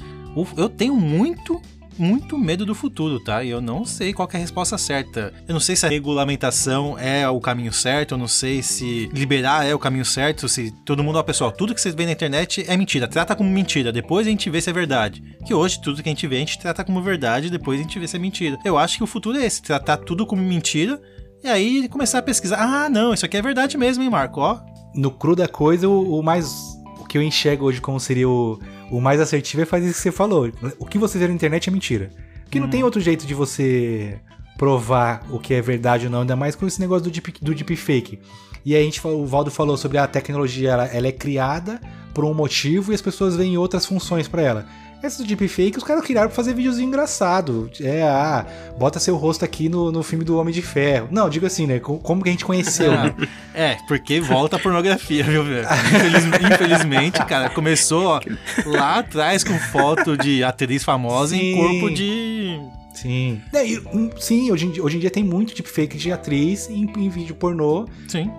Eu tenho muito, muito medo do futuro, tá? E eu não sei qual é a resposta certa. Eu não sei se a regulamentação é o caminho certo, eu não sei se liberar é o caminho certo, se todo mundo, ó, pessoal, tudo que vocês veem na internet é mentira, trata como mentira, depois a gente vê se é verdade. Que hoje tudo que a gente vê a gente trata como verdade, depois a gente vê se é mentira. Eu acho que o futuro é esse, tratar tudo como mentira e aí começar a pesquisar. Ah, não, isso aqui é verdade mesmo, hein, Marco? Ó, No cru da coisa, o, o mais. O que eu enxergo hoje como seria o, o mais assertivo é fazer isso que você falou. O que você vê na internet é mentira. Porque não tem outro jeito de você provar o que é verdade ou não, ainda mais com esse negócio do, deep, do deepfake. E aí a gente, falou- o Valdo falou sobre a tecnologia, ela, ela é criada por um motivo e as pessoas veem outras funções pra ela. Essa do deepfake os caras criaram pra fazer videozinho engraçado. É, ah, bota seu rosto aqui no, no filme do Homem de Ferro. Não, digo assim, né? co- Como que a gente conheceu? né? É, porque volta a pornografia, viu, velho? Infeliz- infelizmente, cara, começou ó, lá atrás com foto de atriz famosa em Sim. corpo de. Sim. É, e, hum, sim, hoje em, dia, hoje em dia tem muito deepfake de atriz em, em vídeo pornô. Sim.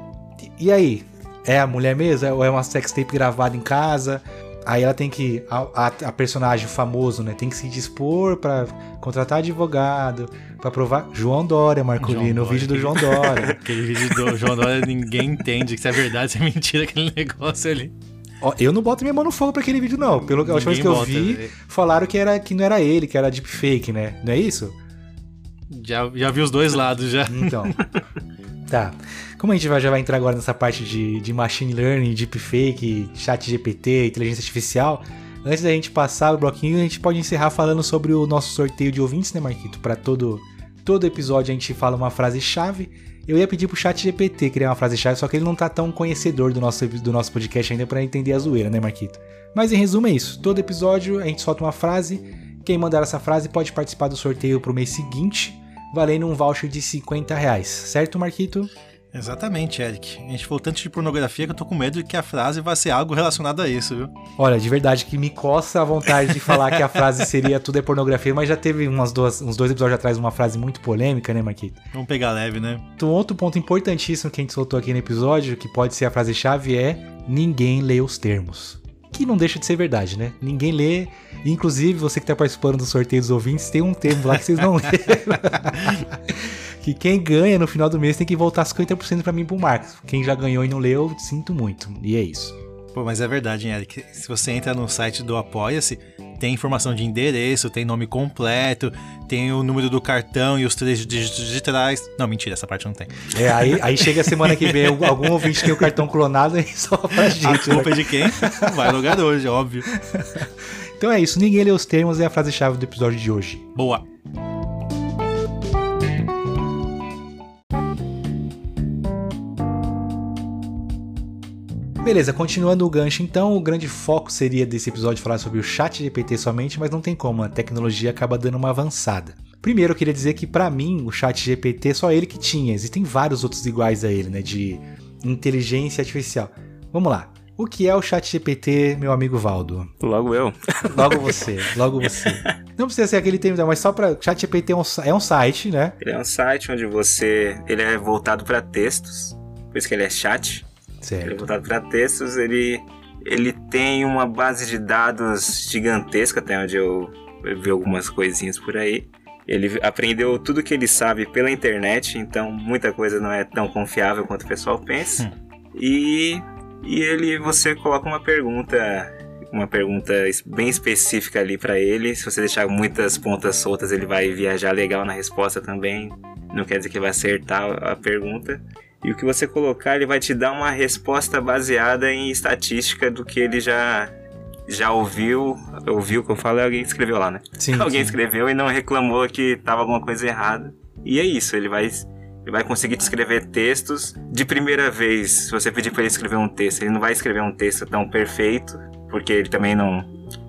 E aí? É a mulher mesmo? Ou é uma sextape gravada em casa? Aí ela tem que. A, a- a personagem famoso, né? Tem que se dispor pra contratar advogado, pra provar. João Dória, Marcolino, o vídeo do. João Dória. Aquele vídeo do João Dória, ninguém entende se é verdade, se é mentira aquele negócio ali. Ó, eu não boto minha mão no fogo pra aquele vídeo, não. Pelo que a última vez que eu vi, velho. falaram que, era, que não era ele, que era deepfake, né? Não é isso? Já, já vi os dois lados já. Então. tá. Como a gente vai, já vai entrar agora nessa parte de, de machine learning, deepfake, chat GPT, inteligência artificial, antes da gente passar o bloquinho, a gente pode encerrar falando sobre o nosso sorteio de ouvintes, né, Marquito? Para todo, todo episódio a gente fala uma frase-chave. Eu ia pedir pro chat GPT criar uma frase-chave, só que ele não tá tão conhecedor do nosso, do nosso podcast ainda para entender a zoeira, né, Marquito? Mas em resumo é isso. Todo episódio a gente solta uma frase. Quem mandar essa frase pode participar do sorteio pro mês seguinte, valendo um voucher de 50 reais. Certo, Marquito? Exatamente, Eric. A gente falou tanto de pornografia que eu tô com medo de que a frase vai ser algo relacionado a isso, viu? Olha, de verdade que me coça a vontade de falar que a frase seria tudo é pornografia, mas já teve umas duas, uns dois episódios atrás uma frase muito polêmica, né, Marquito? Vamos pegar leve, né? Então, outro ponto importantíssimo que a gente soltou aqui no episódio, que pode ser a frase-chave, é ninguém lê os termos. Que não deixa de ser verdade, né? Ninguém lê. Inclusive, você que tá participando do sorteio dos ouvintes, tem um termo lá que vocês não leram. que quem ganha no final do mês tem que voltar 50% pra mim pro Marcos. Quem já ganhou e não leu, sinto muito. E é isso. Pô, mas é verdade, hein, Eric? Se você entra no site do Apoia-se, tem informação de endereço, tem nome completo, tem o número do cartão e os três dígitos de trás. Não, mentira, essa parte não tem. É, aí, aí chega a semana que vem, algum ouvinte tem o cartão clonado e só pra A gente. culpa né? de quem? Vai logar hoje, óbvio. Então é isso, ninguém lê os termos é a frase-chave do episódio de hoje. Boa. Beleza, continuando o gancho, então, o grande foco seria desse episódio falar sobre o chat GPT somente, mas não tem como, a tecnologia acaba dando uma avançada. Primeiro, eu queria dizer que pra mim, o chat GPT é só ele que tinha, existem vários outros iguais a ele, né, de inteligência artificial. Vamos lá, o que é o chat GPT, meu amigo Valdo? Logo eu. Logo você, logo você. Não precisa ser aquele termo, mas só pra... Chat GPT é um, é um site, né? Ele é um site onde você. Ele é voltado para textos. Por isso que ele é chat. Ele é Certo. voltado para textos. Ele, ele tem uma base de dados gigantesca, até onde eu, vi algumas coisinhas por aí. Ele aprendeu tudo que ele sabe pela internet, então muita coisa não é tão confiável quanto o pessoal pensa. E, e ele, você coloca uma pergunta, uma pergunta bem específica ali para ele. Se você deixar muitas pontas soltas, ele vai viajar legal na resposta também. Não quer dizer que vai acertar a pergunta. E o que você colocar, ele vai te dar uma resposta baseada em estatística do que ele já já ouviu, ouviu o que eu falo, alguém escreveu lá, né? Sim, Alguém sim. escreveu e não reclamou que tava alguma coisa errada. E é isso, ele vai ele vai conseguir te escrever textos de primeira vez. Se você pedir para ele escrever um texto, ele não vai escrever um texto tão perfeito, porque ele também não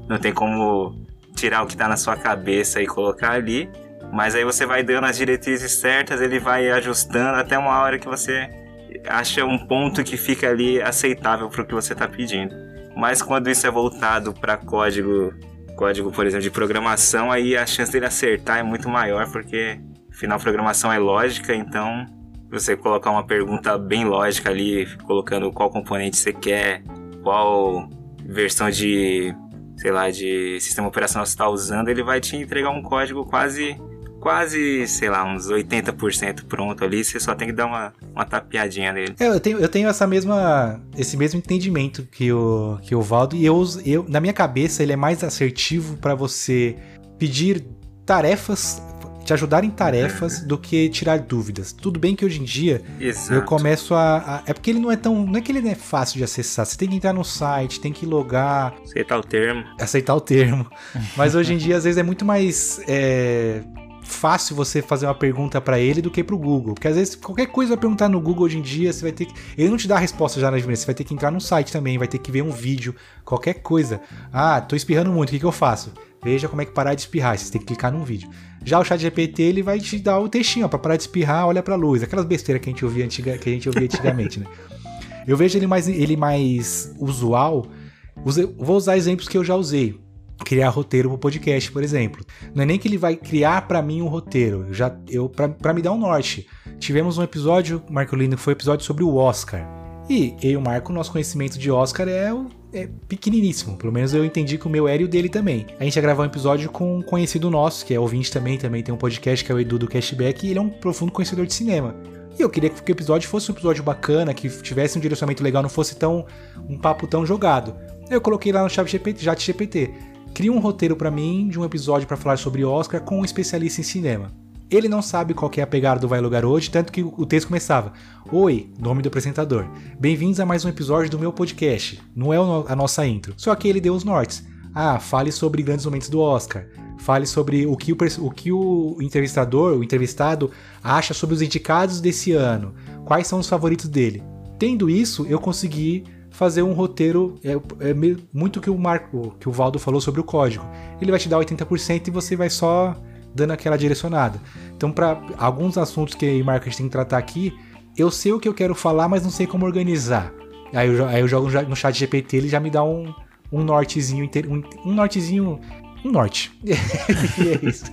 não tem como tirar o que tá na sua cabeça e colocar ali. Mas aí você vai dando as diretrizes certas, ele vai ajustando até uma hora que você acha um ponto que fica ali aceitável pro que você tá pedindo. Mas quando isso é voltado para código, código, por exemplo, de programação, aí a chance dele acertar é muito maior, porque afinal programação é lógica, então você colocar uma pergunta bem lógica ali, colocando qual componente você quer, qual versão de, sei lá, de sistema operacional você está usando, ele vai te entregar um código quase quase, sei lá, uns 80% pronto ali, você só tem que dar uma, uma tapeadinha nele. É, eu tenho, eu tenho essa mesma, esse mesmo entendimento que o, que o Valdo, e eu, eu, na minha cabeça, ele é mais assertivo para você pedir tarefas, te ajudar em tarefas, do que tirar dúvidas. Tudo bem que hoje em dia Exato. eu começo a, a, É porque ele não é tão. Não é que ele é fácil de acessar. Você tem que entrar no site, tem que logar. Aceitar o termo. Aceitar o termo. Mas hoje em dia, às vezes, é muito mais. É, fácil você fazer uma pergunta para ele do que pro Google. Porque às vezes qualquer coisa vai perguntar no Google hoje em dia, você vai ter que. Ele não te dá a resposta já na primeira, você vai ter que entrar no site também, vai ter que ver um vídeo, qualquer coisa. Ah, tô espirrando muito, o que, que eu faço? Veja como é que parar de espirrar, você tem que clicar num vídeo. Já o chat GPT, ele vai te dar o textinho, para parar de espirrar, olha pra luz. Aquelas besteiras que a gente ouvia, antiga, que a gente ouvia antigamente, né? Eu vejo ele mais, ele mais usual. Vou usar exemplos que eu já usei criar roteiro pro podcast, por exemplo. Não é nem que ele vai criar para mim um roteiro, já eu para me dar um norte. Tivemos um episódio, Marco Lindo, que foi um episódio sobre o Oscar. E eu e o Marco, nosso conhecimento de Oscar é, é pequeniníssimo. Pelo menos eu entendi que o meu era e o dele também. A gente ia gravar um episódio com um conhecido nosso, que é ouvinte também, também tem um podcast que é o Edu do Cashback, e ele é um profundo conhecedor de cinema. E eu queria que o episódio fosse um episódio bacana, que tivesse um direcionamento legal, não fosse tão um papo tão jogado. Eu coloquei lá no chat GPT cria um roteiro para mim de um episódio para falar sobre Oscar com um especialista em cinema. Ele não sabe qual é a pegada do Vai Lugar hoje, tanto que o texto começava: Oi, nome do apresentador. Bem-vindos a mais um episódio do meu podcast. Não é a nossa intro. Só que ele deu os nortes. Ah, fale sobre grandes momentos do Oscar. Fale sobre o que o, o que o entrevistador, o entrevistado, acha sobre os indicados desse ano. Quais são os favoritos dele. Tendo isso, eu consegui fazer um roteiro. É, é muito que o Marco, que o Valdo falou sobre o código. Ele vai te dar 80% e você vai só dando aquela direcionada. Então, para alguns assuntos que o marketing tem que tratar aqui, eu sei o que eu quero falar, mas não sei como organizar. Aí eu, aí eu jogo no chat GPT, ele já me dá um, um nortezinho, um nortezinho um norte. e é isso.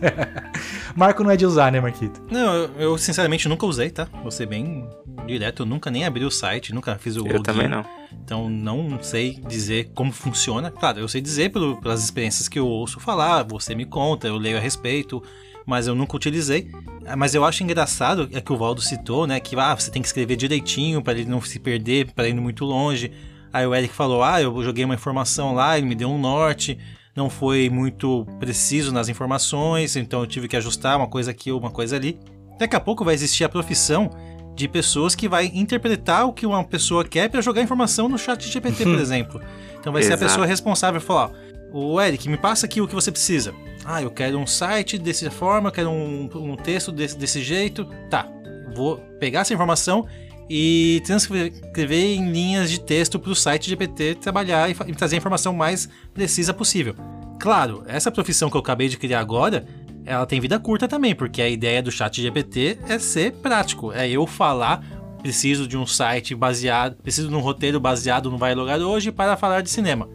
Marco não é de usar, né, Marquito? Não, eu, eu, sinceramente nunca usei, tá? Vou ser bem direto, eu nunca nem abri o site, nunca fiz o Eu login, também não. Então não sei dizer como funciona. Claro, eu sei dizer pelo, pelas experiências que eu ouço falar, você me conta, eu leio a respeito, mas eu nunca utilizei. Mas eu acho engraçado é que o Valdo citou, né, que ah, você tem que escrever direitinho para ele não se perder, para ir muito longe. Aí o Eric falou: "Ah, eu joguei uma informação lá, ele me deu um norte" não foi muito preciso nas informações, então eu tive que ajustar uma coisa aqui, uma coisa ali. Daqui a pouco vai existir a profissão de pessoas que vai interpretar o que uma pessoa quer para jogar informação no chat GPT, por exemplo. Então vai ser a pessoa responsável por falar: "O Eric, me passa aqui o que você precisa". Ah, eu quero um site dessa forma, eu quero um, um texto desse, desse jeito. Tá, vou pegar essa informação e transcrever em linhas de texto para o site GPT trabalhar e, trazer a informação mais precisa possível. Claro, essa profissão que eu acabei de criar agora, ela tem vida curta também, porque a ideia do chat GPT é ser prático, é eu falar preciso de um site baseado, preciso de um roteiro baseado no Vai Logar hoje para falar de cinema.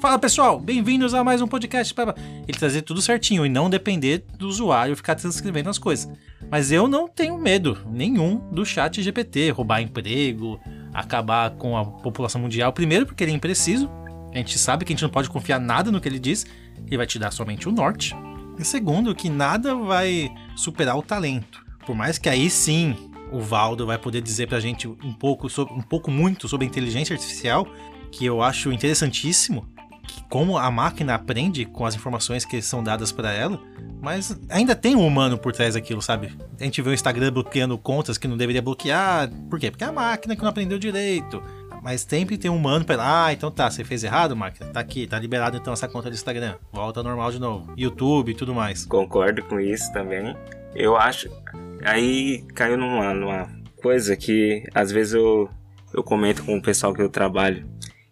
Fala pessoal, bem-vindos a mais um podcast ele trazer tudo certinho e não depender do usuário ficar transcrevendo as coisas. Mas eu não tenho medo nenhum do chat GPT roubar emprego, acabar com a população mundial. Primeiro, porque ele é impreciso. A gente sabe que a gente não pode confiar nada no que ele diz. Ele vai te dar somente o norte. E segundo, que nada vai superar o talento. Por mais que aí sim o Valdo vai poder dizer pra gente um pouco, sobre, um pouco muito sobre inteligência artificial, que eu acho interessantíssimo como a máquina aprende com as informações que são dadas para ela, mas ainda tem um humano por trás daquilo, sabe? A gente vê o Instagram bloqueando contas que não deveria bloquear, por quê? Porque é a máquina que não aprendeu direito. Mas sempre tem um humano para ah, então tá, você fez errado, máquina, tá aqui, tá liberado então essa conta do Instagram, volta ao normal de novo, YouTube e tudo mais. Concordo com isso também. Eu acho, aí caiu numa, numa coisa que às vezes eu, eu comento com o pessoal que eu trabalho,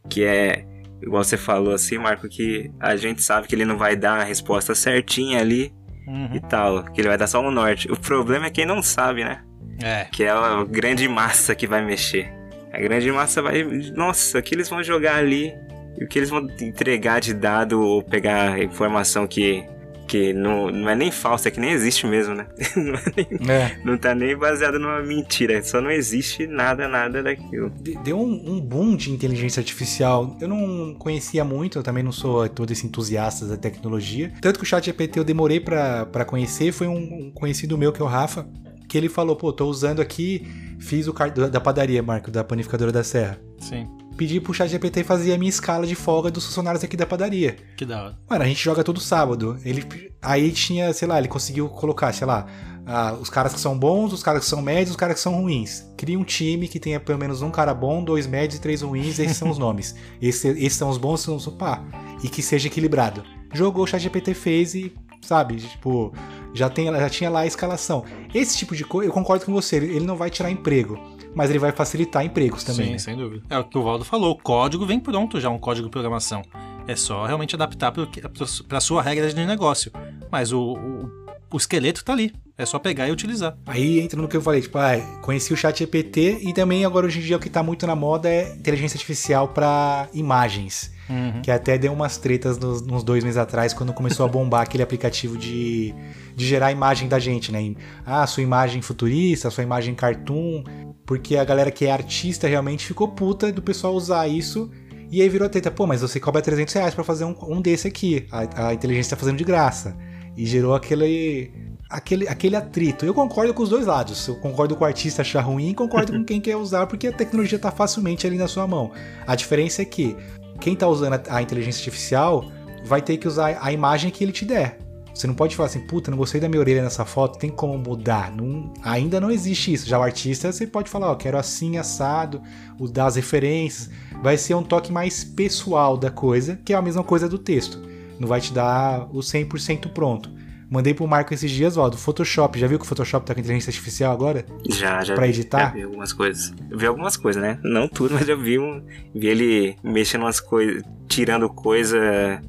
que é igual você falou assim, Marco, que a gente sabe que ele não vai dar a resposta certinha ali uhum. e tal, que ele vai dar só um norte. O problema é quem não sabe, né? É. Que é a grande massa que vai mexer. A grande massa vai. Nossa, que eles vão jogar ali E o que eles vão entregar de dado ou pegar informação que, que não, não é nem falsa, é que nem existe mesmo, né? Não, é nem, É. não tá nem baseado numa mentira, só não existe nada, nada daquilo. De- Deu um, um boom de inteligência artificial. Eu não conhecia muito, eu também não sou todo esse entusiasta da tecnologia. Tanto que o chat GPT eu demorei pra pra conhecer, foi um, um conhecido meu que é o Rafa, que ele falou, pô, tô usando aqui, fiz o car- da da padaria, Marco, da panificadora da Serra. Sim. Pedi pro chat GPT fazer a minha escala de folga dos funcionários aqui da padaria. Que da hora. Mano, a gente joga todo sábado. Ele aí tinha, sei lá, ele conseguiu colocar, sei lá, ah, os caras que são bons, os caras que são médios, os caras que são ruins. Cria um time que tenha pelo menos um cara bom, dois médios e três ruins, esses são os nomes. Esse- esses são os bons, esses são os pá. E que seja equilibrado. Jogou, o ChatGPT fez e, sabe, tipo, já, tem, já tinha lá a escalação. Esse tipo de coisa, eu concordo com você, ele ele não vai tirar emprego, mas ele vai facilitar empregos também. Sim, né? sem dúvida. É o que o Valdo falou, o código vem pronto já, um código de programação. É só realmente adaptar para a sua regra de negócio. Mas o, o, o esqueleto tá ali. É só pegar e utilizar. Aí entra no que eu falei, tipo, ah, conheci o chat GPT e também agora hoje em dia o que tá muito na moda é inteligência artificial para imagens. Uhum. Que até deu umas tretas nos, nos dois meses atrás, quando começou a bombar aquele aplicativo de, de gerar imagem da gente, né? Ah, sua imagem futurista, sua imagem cartoon. Porque a galera que é artista realmente ficou puta do pessoal usar isso. E aí virou treta, pô, mas você cobra 300 reais pra fazer um, um desse aqui. A, a inteligência tá fazendo de graça. E gerou aquele, aquele, aquele atrito. Eu concordo com os dois lados. Eu concordo com o artista achar ruim e concordo com quem quer usar, porque a tecnologia tá facilmente ali na sua mão. A diferença é que quem tá usando a, a inteligência artificial vai ter que usar a imagem que ele te der. Você não pode falar assim, puta, não gostei da minha orelha nessa foto, tem como mudar. Não, ainda não existe isso. Já o artista, você pode falar, ó, quero assim, assado, o- dar as referências. Vai ser um toque mais pessoal da coisa, que é a mesma coisa do texto. Não vai te dar o 100% pronto. Mandei pro Marco esses dias, ó, do Photoshop. Já viu que o Photoshop tá com inteligência artificial agora? Já, já. Pra vi- editar? Já vi algumas coisas. Eu vi algumas coisas, né? Não tudo, mas eu vi, um, vi ele mexendo umas coisas, tirando coisa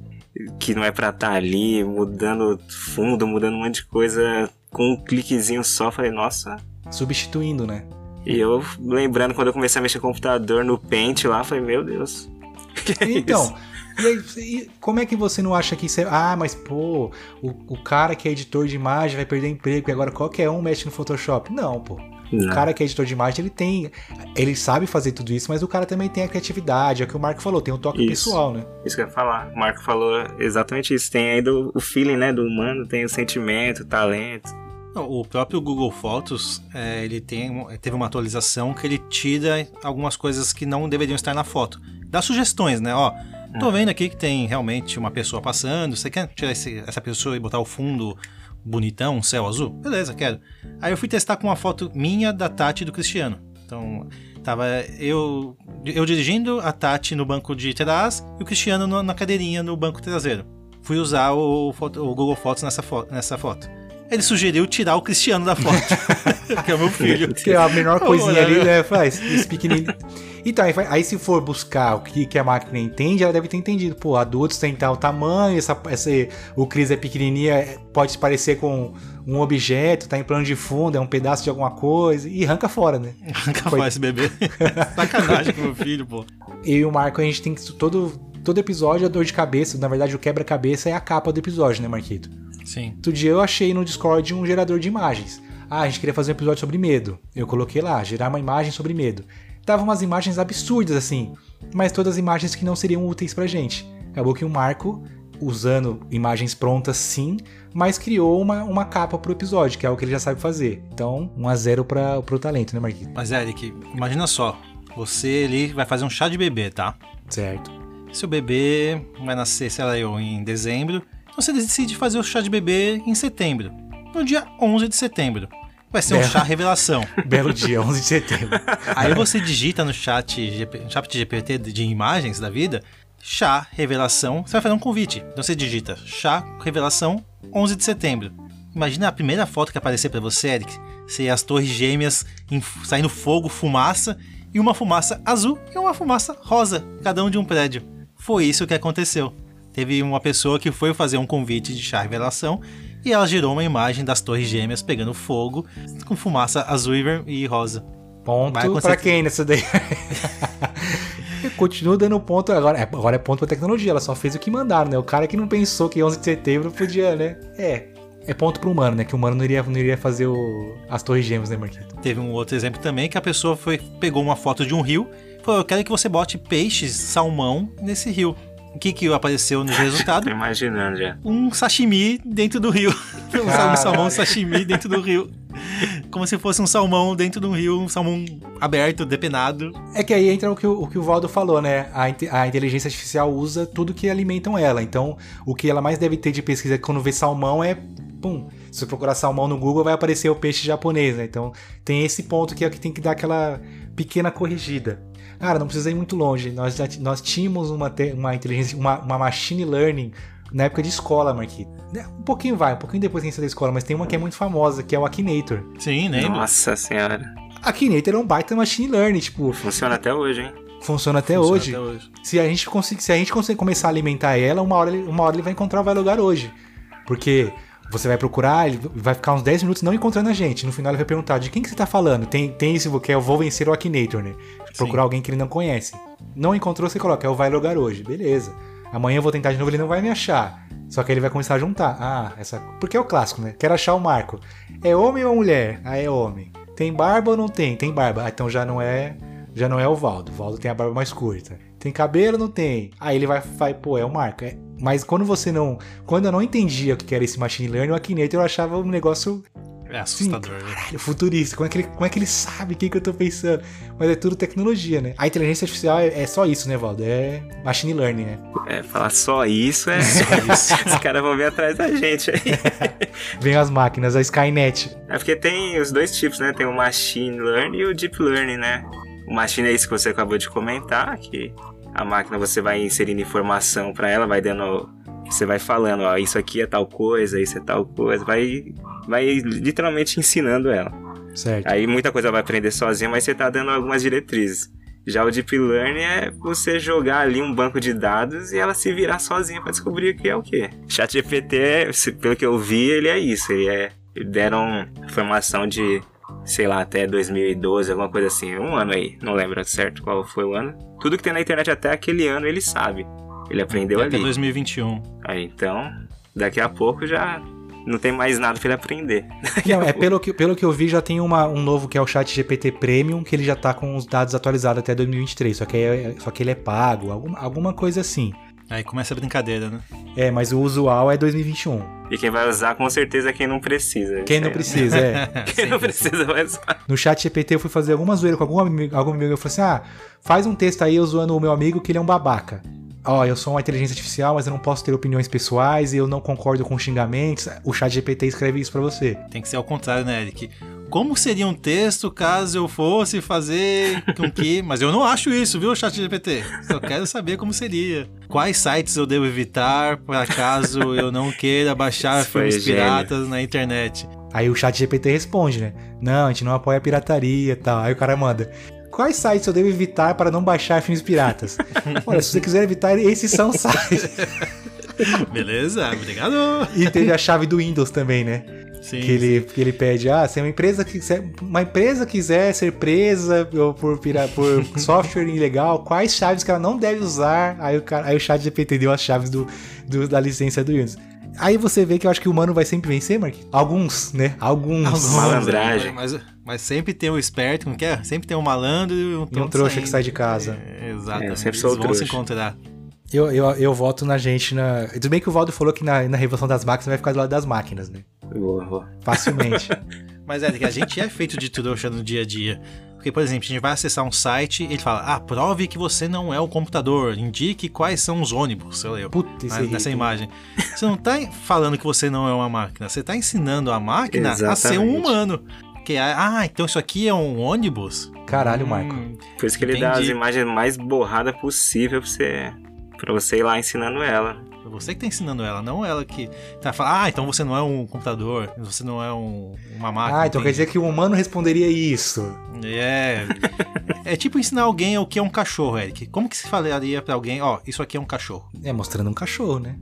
que não é pra estar ali, mudando fundo, mudando um monte de coisa com um cliquezinho só. Falei, nossa. Substituindo, né? E eu lembrando quando eu comecei a mexer no computador no Paint lá, falei, meu Deus. Que é Então, isso? e aí, e como é que você não acha que isso é. Ah, mas pô, o, o cara que é editor de imagem vai perder emprego e agora qualquer um mexe no Photoshop? Não, pô. O Não. cara que é editor de imagem, ele tem. Ele sabe fazer tudo isso, mas o cara também tem a criatividade. É o que o Marco falou, tem um toque Isso. pessoal, né? Isso que eu ia falar. O Marco falou exatamente isso. Tem ainda o o feeling, né, do humano, tem o sentimento, o talento. Não, O próprio Google Fotos, é, ele tem, teve uma atualização que ele tira algumas coisas que não deveriam estar na foto. Dá sugestões, né? Ó, tô vendo aqui que tem realmente uma pessoa passando. Você quer tirar esse- essa pessoa e botar o fundo bonitão, um céu azul? Beleza, quero. Aí eu fui testar com uma foto minha, da Tati e do Cristiano. Então, tava eu, eu dirigindo, a Tati no banco de trás e o Cristiano no- na cadeirinha no banco traseiro. Fui usar o, o Google Fotos nessa, fo- nessa foto. Ele sugeriu tirar o Cristiano da foto, que é o meu filho. Que é a menor coisinha ali, né? né? Faz esse pequenininho. Então, aí, aí se for buscar o que, que a máquina entende, ela deve ter entendido. Pô, adultos tem tal tamanho, essa, essa, o Cris é pequenininha, é- pode se parecer com um objeto, tá em plano de fundo, é um pedaço de alguma coisa, e arranca fora, né? Capaz esse bebê. Sacanagem com meu filho, pô. Eu e o Marco, a gente tem que. Todo, todo episódio é dor de cabeça. Na verdade, o quebra-cabeça é a capa do episódio, né, Marquito? Sim. Outro dia eu achei no Discord um gerador de imagens. Ah, a gente queria fazer um episódio sobre medo. Eu coloquei lá, gerar uma imagem sobre medo. Tava umas imagens absurdas assim, mas todas imagens que não seriam úteis pra gente. Acabou que o Marco, usando imagens prontas sim, mas criou uma, uma capa pro episódio, que é o que ele já sabe fazer. Então, 1 a 0 para pro talento, né, Marquinhos? Mas, Eric, imagina só. Você ali vai fazer um chá de bebê, tá? Certo. Seu bebê vai nascer, sei lá eu, em dezembro. Então você decide fazer o chá de bebê em setembro. No dia 11 de setembro. Vai ser um Belo. chá revelação. Belo dia, 11 de setembro. Aí você digita no chat, GP, chat GPT de imagens da vida, chá revelação, você vai fazer um convite. Então você digita chá revelação 11 de setembro. Imagina a primeira foto que aparecer pra você, Eric. Ser as torres gêmeas saindo fogo, fumaça, e uma fumaça azul e uma fumaça rosa, cada um de um prédio. Foi isso que aconteceu. Teve uma pessoa que foi fazer um convite de chá revelação e ela gerou uma imagem das torres gêmeas pegando fogo com fumaça azul e rosa. Ponto pra quem nessa daí? continuo dando ponto. Agora é, agora é ponto pra tecnologia, ela só fez o que mandaram, né? O cara que não pensou que 11 de setembro podia, né? É. É ponto pro humano, né? Que o humano não iria, não iria fazer o, as torres gêmeas, né, Marquito? Teve um outro exemplo também que a pessoa foi, pegou uma foto de um rio e falou: Eu quero que você bote peixes, salmão nesse rio. O que que apareceu no resultado? Tô imaginando já. Um sashimi dentro do rio. um Caralho. salmão sashimi dentro do rio. Como se fosse um salmão dentro de um rio, um salmão aberto, depenado. É que aí entra o que o, o que o Valdo falou, né? A, a inteligência artificial usa tudo que alimentam ela. Então, o que ela mais deve ter de pesquisa quando vê salmão é. Pum. Se você procurar salmão no Google, vai aparecer o peixe japonês, né? Então, tem esse ponto que é o que tem que dar aquela pequena corrigida. Cara, não precisa ir muito longe. Nós, já, nós tínhamos uma, uma inteligência, uma, uma machine learning na época de escola, Marquito. Né, Um pouquinho vai, um pouquinho depois que a gente saiu da escola, mas tem uma que é muito famosa, que é o Akinator. Sim, lembro. Nossa senhora. Akinator é um baita machine learning, tipo, Funciona até hoje, hein? funciona até Funciona hoje. até hoje. Se a gente conseguir, se a gente conseguir começar a alimentar ela, uma hora, ele- uma hora ele vai encontrar o vai lugar hoje. Porque você vai procurar, ele vai ficar uns 10 minutos não encontrando a gente. No final ele vai perguntar: "De quem que você tá falando?". Tem tem esse que é eu vou vencer o Akinator, né? Procurar alguém que ele não conhece. Não encontrou, você coloca: "É o vai lugar hoje". Beleza. Amanhã eu vou tentar de novo, ele não vai me achar. Só que ele vai começar a juntar. Ah, essa, porque é o clássico, né? Quero achar o Marco. É homem ou mulher? Ah, é homem. Tem barba ou não tem? Tem barba. Ah, então já não é já não é o Valdo. O Valdo tem a barba mais curta. Tem cabelo? Não tem. Aí ele vai, vai pô, é o Marco. É- Mas quando você não. Quando eu não entendia o que era esse machine learning, o Akinator eu achava um negócio É assustador, né? caralho, futurista. Como é, que ele, como é que ele sabe o que, que eu tô pensando? Mas é tudo tecnologia, né? A inteligência artificial é, é só isso, né, Valdo? É machine learning, né? É, falar só isso é. Os caras vão vir atrás da gente aí. Vem as máquinas, a Skynet. É porque tem os dois tipos, né? Tem o machine learning e o deep learning, né? O machine é isso que você acabou de comentar, que a máquina você vai inserindo informação pra ela, vai dando. Você vai falando, ó, isso aqui é tal coisa, isso é tal coisa, vai, vai literalmente ensinando ela. Certo. Aí muita coisa vai aprender sozinha, mas você tá dando algumas diretrizes. Já o Deep Learning é você jogar ali um banco de dados e ela se virar sozinha pra descobrir o que é o que. ChatGPT, pelo que eu vi, ele é isso. Ele é. Deram informação de, sei lá, até 2012, alguma coisa assim. Um ano aí, não lembro certo qual foi o ano. Tudo que tem na internet até aquele ano ele sabe. Ele aprendeu Até ali. 2021. Aí então, daqui a pouco já não tem mais nada pra ele aprender. Não, é pelo que, pelo que eu vi, já tem uma, um novo que é o Chat GPT Premium, que ele já tá com os dados atualizados até 2023. Só que, é, só que ele é pago, alguma, alguma coisa assim. Aí começa a brincadeira, né? É, mas o usual é 2021. E quem vai usar com certeza é quem não precisa. Quem não aí. precisa, é. Quem não precisa vai usar. No chat GPT eu fui fazer alguma zoeira com algum amigo, algum amigo. Eu falei assim: ah, faz um texto aí eu zoando o meu amigo que ele é um babaca. Ó, eu sou uma inteligência artificial, mas eu não posso ter opiniões pessoais e eu não concordo com xingamentos. O chat GPT escreve isso pra você. Tem que ser ao contrário, né, Eric? Como seria um texto caso eu fosse fazer com que. Mas eu não acho isso, viu, ChatGPT? Só quero saber como seria. Quais sites eu devo evitar para caso eu não queira baixar filmes gênio. piratas na internet? Aí o chat GPT responde, né? Não, a gente não apoia a pirataria e tal. Aí o cara manda. Quais sites eu devo evitar para não baixar filmes piratas? Olha, se você quiser evitar, esses são sites. Beleza? Obrigado! E teve a chave do Windows também, né? Sim, que ele, que ele pede, ah, se uma empresa, que- se uma empresa quiser ser presa por, pira- por software ilegal, quais chaves que ela não deve usar? Aí o, cara, aí o chat GPT deu as chaves do, do- da licença do Windows. Aí você vê que eu acho que o humano vai sempre vencer, Mark? Alguns, né? Alguns. Alguns, Malandragem. Mas, mas sempre tem o esperto, não quer? Sempre tem um malandro e um, E um trouxa saindo. que sai de casa. É, exatamente. É, sempre Eles sou o vão se trouxa. encontrar. Eu, eu, eu voto na gente na. Tudo bem que o Valdo falou que na, na revolução das máquinas vai ficar do lado das máquinas, né? Facilmente. Mas é, que a gente é feito de trouxa no dia a dia. Porque, por exemplo, a gente vai acessar um site ele fala: ah, prove que você não é o computador, indique quais são os ônibus, sei lá eu. Puta, esse na- nessa imagem. Você não tá falando que você não é uma máquina, você tá ensinando a máquina a ser um Exatamente. humano. Que, ah, então isso aqui é um ônibus? Caralho, Marco. Hum, Por isso que ele dá as imagens mais borradas possível pra você, pra você ir lá ensinando ela. é você que tá ensinando ela, não ela que tá falando, ah, então você não é um computador, você não é um- uma máquina. Ah, então quer entendi." dizer que o humano responderia isso. É. É tipo ensinar alguém o que é um cachorro, Eric. Como que se falaria pra alguém, ó, isso aqui é um cachorro? É mostrando um cachorro, né?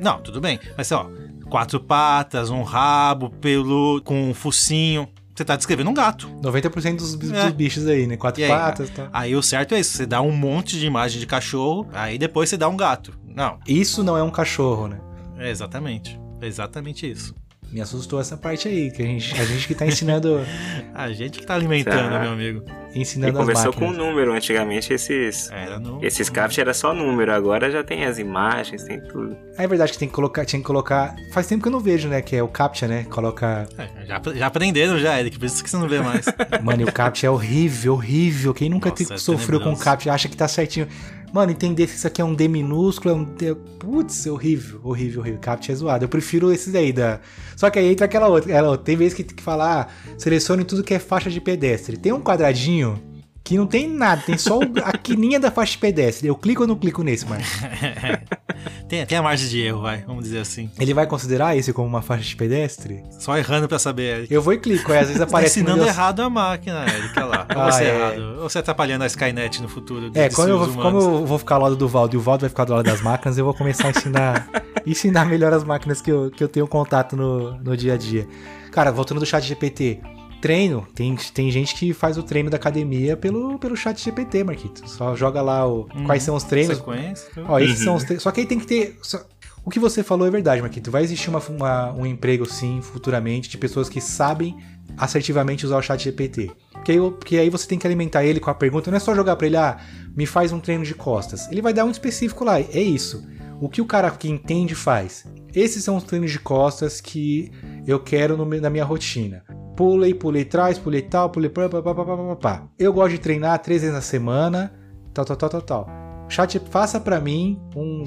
Não, tudo bem. Mas ó, quatro patas, um rabo, pelo com um focinho. Você tá descrevendo um gato. 90% dos, dos É. bichos aí, né? Quatro E aí, patas e tal. Aí o certo é isso, você dá um monte de imagem de cachorro, aí depois você dá um gato. Não, Isso não é um cachorro, né? é exatamente. É exatamente isso. Me assustou essa parte aí, que a gente, a gente que tá ensinando, A gente que tá alimentando, meu amigo. E ensinando as começou com máquinas. número. Antigamente esses. Era no. Esses craft era só número, agora já tem as imagens, tem tudo. É verdade que tem que colocar, tinha que colocar. Faz tempo que eu não vejo, né? Que é o CAPTCHA, né? Coloca. É, já, já aprenderam já, Eric, por isso que você não vê mais. Mano, e o CAPTCHA é horrível, horrível. Quem nunca Nossa, te- é sofreu com o tenebroso. CAPTCHA acha que tá certinho. Mano, entender se isso aqui é um D minúsculo, é um D. Putz, horrível, horrível, horrível. CAPTCHA é zoado. Eu prefiro esses aí da. Só que aí entra aquela outra. outra. Tem vezes que tem que falar, ah, selecione tudo que é faixa de pedestre. Tem um quadradinho não tem nada, tem só a quininha da faixa de pedestre. Eu clico ou não clico nesse, mano? tem, tem a margem de erro, vai, vamos dizer assim. Ele vai considerar esse como uma faixa de pedestre? Só errando pra saber, Eric. Eu vou e clico, aí às vezes tá aparece. no ensinando errado a máquina, Eric, olha lá. Ou Ah, você é. errado. Ou você atrapalhando a Skynet no futuro. É, quando eu, vou, como eu vou ficar ao lado do Valdo e o Valdo vai ficar do lado das máquinas, eu vou começar a ensinar, ensinar melhor as máquinas que eu, que eu tenho contato no, no dia a dia. Cara, voltando do chat GPT, treino, tem, tem gente que faz o treino da academia pelo, pelo chat GPT, Marquito. Só joga lá o, Uhum. quais são os treinos. Sequência. Ó, esses Uhum. são os treinos. Só que aí tem que ter. só- O que você falou é verdade, Marquito. Vai existir uma, uma- um emprego, sim, futuramente, de pessoas que sabem assertivamente usar o chat GPT. Porque aí, porque aí você tem que alimentar ele com a pergunta, não é só jogar pra ele, ah, me faz um treino de costas. Ele vai dar um específico lá, é isso. O que o cara que entende faz. Esses são os treinos de costas que eu quero no na minha rotina. Pulei, pulei trás, pulei tal, pulei pá, pá, pá, pá, pá, pá, pá. Eu gosto de treinar três vezes na semana, tal, tal, tal, tal, tal. Chat, faça pra mim um-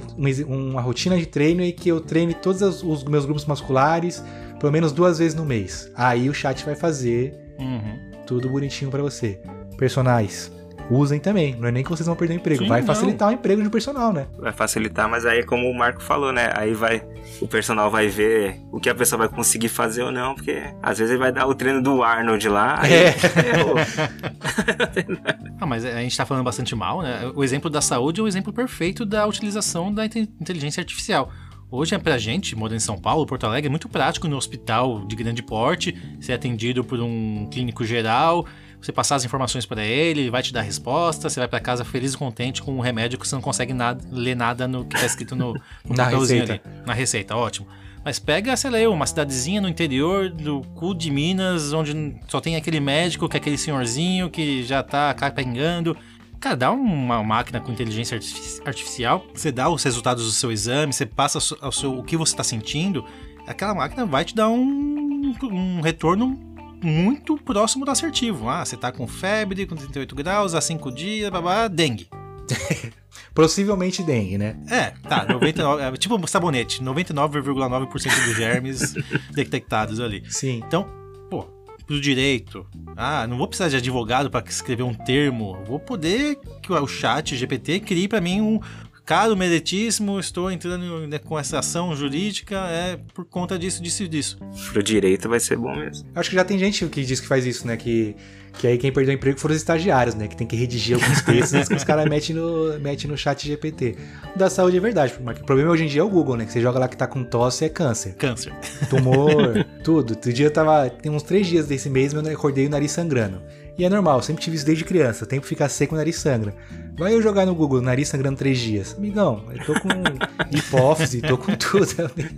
um uma rotina de treino e que eu treine todos os, meus grupos musculares pelo menos duas vezes no mês. Aí o chat vai fazer Uhum. tudo bonitinho pra você. Personagens, usem também. Não é nem que vocês vão perder o emprego. Sim, vai não. facilitar o emprego de personal, né? Vai facilitar, mas aí como o Marco falou, né? Aí vai. O personal vai ver o que a pessoa vai conseguir fazer ou não, porque às vezes ele vai dar o treino do Arnold lá. aí É. Ah, mas a gente tá falando bastante mal, né? O exemplo da saúde é o exemplo perfeito da utilização da inte- inteligência artificial. Hoje é pra gente, morando em São Paulo, Porto Alegre, é muito prático no hospital de grande porte, ser atendido por um clínico geral, você passar as informações para ele, ele vai te dar a resposta, você vai pra casa feliz e contente com um remédio que você não consegue nada, ler nada no que tá escrito no, no Na receita. ali. Na receita, ótimo. Mas pega, sei lá, eu, uma cidadezinha no interior do cu de Minas, onde só tem aquele médico, que é aquele senhorzinho que já tá capengando. Cara, dá uma máquina com inteligência artifici- artificial, você dá os resultados do seu exame, você passa o seu- o, o que você tá sentindo, aquela máquina vai te dar um, um retorno muito próximo do assertivo. Ah, você tá com febre, com 38 graus, há 5 dias, babá, dengue. Possivelmente dengue, né? É, tá, 99, é tipo um sabonete, 99,9% dos germes detectados ali. Sim. Então, pô, pro direito, ah, não vou precisar de advogado para escrever um termo, vou poder que o chat GPT crie para mim um caro meritíssimo, estou entrando né, com essa ação jurídica é por conta disso, disso e disso. Pro direito vai ser bom mesmo. Acho que já tem gente que diz que faz isso, né? Que, que aí quem perdeu o emprego foram os estagiários, né? Que tem que redigir alguns textos que os caras metem no, mete no chat GPT. O da saúde é verdade, porque o problema hoje em dia é o Google, né? Que você joga lá que tá com tosse é câncer. Câncer. tumor, tudo. Outro dia eu tava. Tem uns três dias desse mês, eu acordei o nariz sangrando. E é normal, sempre tive isso desde criança. O tempo fica seco, o nariz sangra. Vai eu jogar no Google, nariz sangrando três dias. Amigão, eu tô com hipófise, tô com tudo. Eu nem,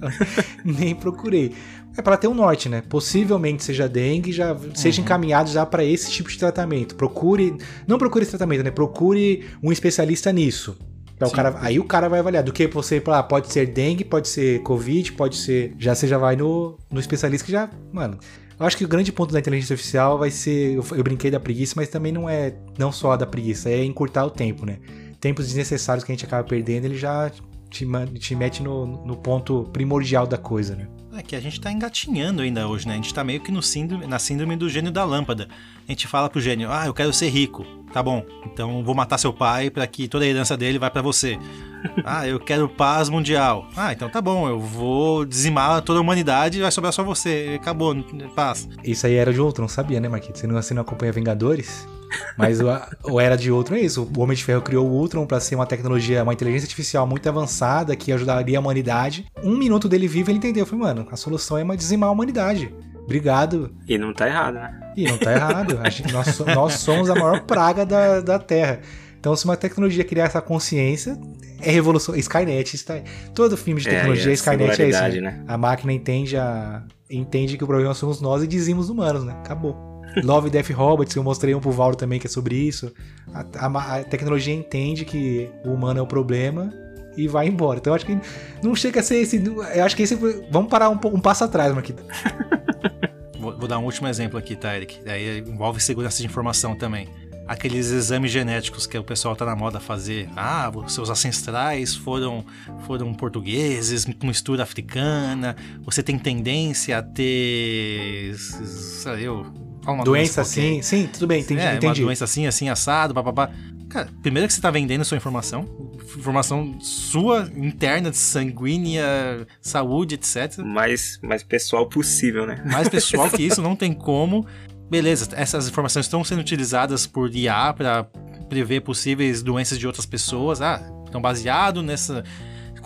nem procurei. É para ter um norte, né? Possivelmente seja dengue, já seja encaminhado já para esse tipo de tratamento. Procure, não procure esse tratamento, né? Procure um especialista nisso. Pra o Sim. cara, aí o cara vai avaliar do que você, ah, pode ser dengue, pode ser covid, pode ser, já você já vai no, no especialista que já, mano. Eu acho que o grande ponto da inteligência artificial vai ser, eu, eu brinquei da preguiça, mas também não é não só da preguiça, é encurtar o tempo, né? Tempos desnecessários que a gente acaba perdendo, ele já te, te mete no, no ponto primordial da coisa, né? É que a gente tá engatinhando ainda hoje, né? A gente tá meio que no síndrome, na síndrome do gênio da lâmpada. A gente fala pro gênio, ah, eu quero ser rico. Tá bom, então vou matar seu pai para que toda a herança dele vá para você. Ah, eu quero paz mundial. Ah, então tá bom, eu vou dizimar toda a humanidade e vai sobrar só você. Acabou, paz. Isso aí era de outro, não sabia, né, Marquinhos? Você não, você não acompanha Vingadores? Mas o, o Era de Ultron é isso. O Homem de Ferro criou o Ultron para ser uma tecnologia, uma inteligência artificial muito avançada que ajudaria a humanidade. Um minuto dele vivo, ele entendeu. Foi, mano, a solução é uma dizimar a humanidade. Obrigado. E não tá errado, né? E não tá errado. Gente- nós, nós somos a maior praga da, da Terra. Então, se uma tecnologia criar essa consciência, é revolução. Skynet está. Todo filme de É, tecnologia, e a Skynet é isso. né? né? A máquina entende, a, entende que o problema somos nós e dizimos humanos, né? Acabou. Love, Death Robots, eu mostrei um pro Valdo também que é sobre isso. A, a a tecnologia entende que o humano é o problema e vai embora. Então eu acho que não chega a ser esse. Eu acho que esse. Vamos parar um, um passo atrás, Marquito. Vou, vou dar um último exemplo aqui, tá, Eric? Daí envolve segurança de informação também. Aqueles exames genéticos que o pessoal tá na moda fazer. Ah, seus ancestrais foram, foram portugueses, com mistura africana. Você tem tendência a ter. Sei eu. uma Doença assim. Sim, tudo bem, entendi. é, entendi. uma doença assim, assim, assado, papapá. Cara, primeiro que você tá vendendo sua informação, informação sua, interna, sanguínea, saúde, etc. Mais, mais pessoal possível, né? Mais pessoal que isso, não tem como. Beleza, essas informações estão sendo utilizadas por IA para prever possíveis doenças de outras pessoas. Ah, então baseado nessa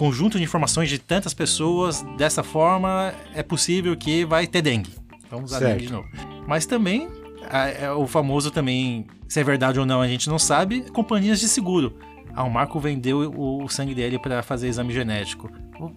conjunto de informações de tantas pessoas, dessa forma é possível que vai ter dengue. Vamos usar Certo. dengue de novo. Mas também é o famoso também, se é verdade ou não, a gente não sabe, companhias de seguro. Ah, o Marco vendeu o, sangue dele para fazer exame genético.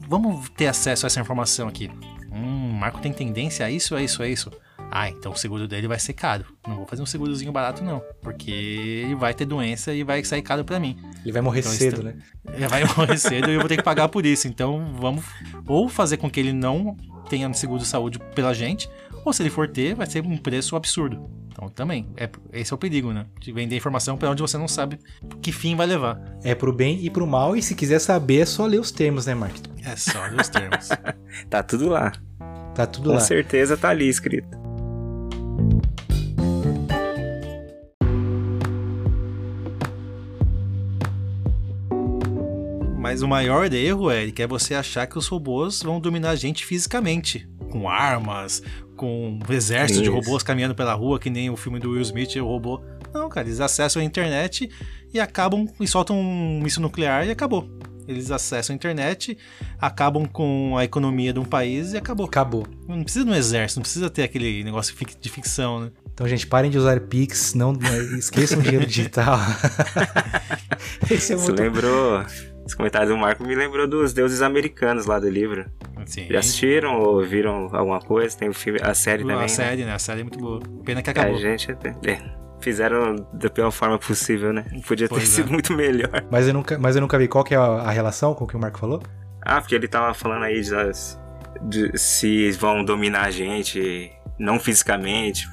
Vamos ter acesso a essa informação aqui. Hum, o Marco tem tendência a isso, a isso, a isso. Ah, então o seguro dele vai ser caro. Não vou fazer um segurozinho barato, não. Porque ele vai ter doença e vai sair caro para mim. Ele vai morrer Então, cedo, isso- né? Ele vai morrer cedo e eu vou ter que pagar por isso. Então vamos ou fazer com que ele não tenha seguro de saúde pela gente, ou se ele for ter, vai ser um preço absurdo. Então também, é, esse é o perigo, né? De vender informação para onde você não sabe que fim vai levar. É pro bem e pro mal, e se quiser saber, é só ler os termos, né, Marquito? É só ler os termos. Tá tudo lá. Tá tudo Com lá. certeza tá ali escrito. Mas o maior erro, Eric, é você achar que os robôs vão dominar a gente fisicamente. Com armas, com um exército de Isso. robôs caminhando pela rua, que nem o filme do Will Smith, o robô. Não, cara, eles acessam a internet e acabam e soltam um míssil nuclear e acabou. Eles acessam a internet, acabam com a economia de um país e acabou. Acabou. Não precisa de um exército, não precisa ter aquele negócio de ficção, né? Então, gente, parem de usar Pix, não esqueçam o dinheiro digital. Esse é Você muito... lembrou. Esse comentário do Marco me lembrou dos deuses americanos lá do livro. Assim, Já assistiram ou viram alguma coisa? Tem o filme, a série a também. né? série, né? A série é muito boa. Pena que A acabou. gente até. é, fizeram da pior forma possível, né? Podia ter Pois é. sido muito melhor. Mas eu, nunca, mas eu nunca vi qual que é a, a relação com o que o Marco falou. Ah, porque ele tava falando aí das, de se vão dominar a gente, não fisicamente,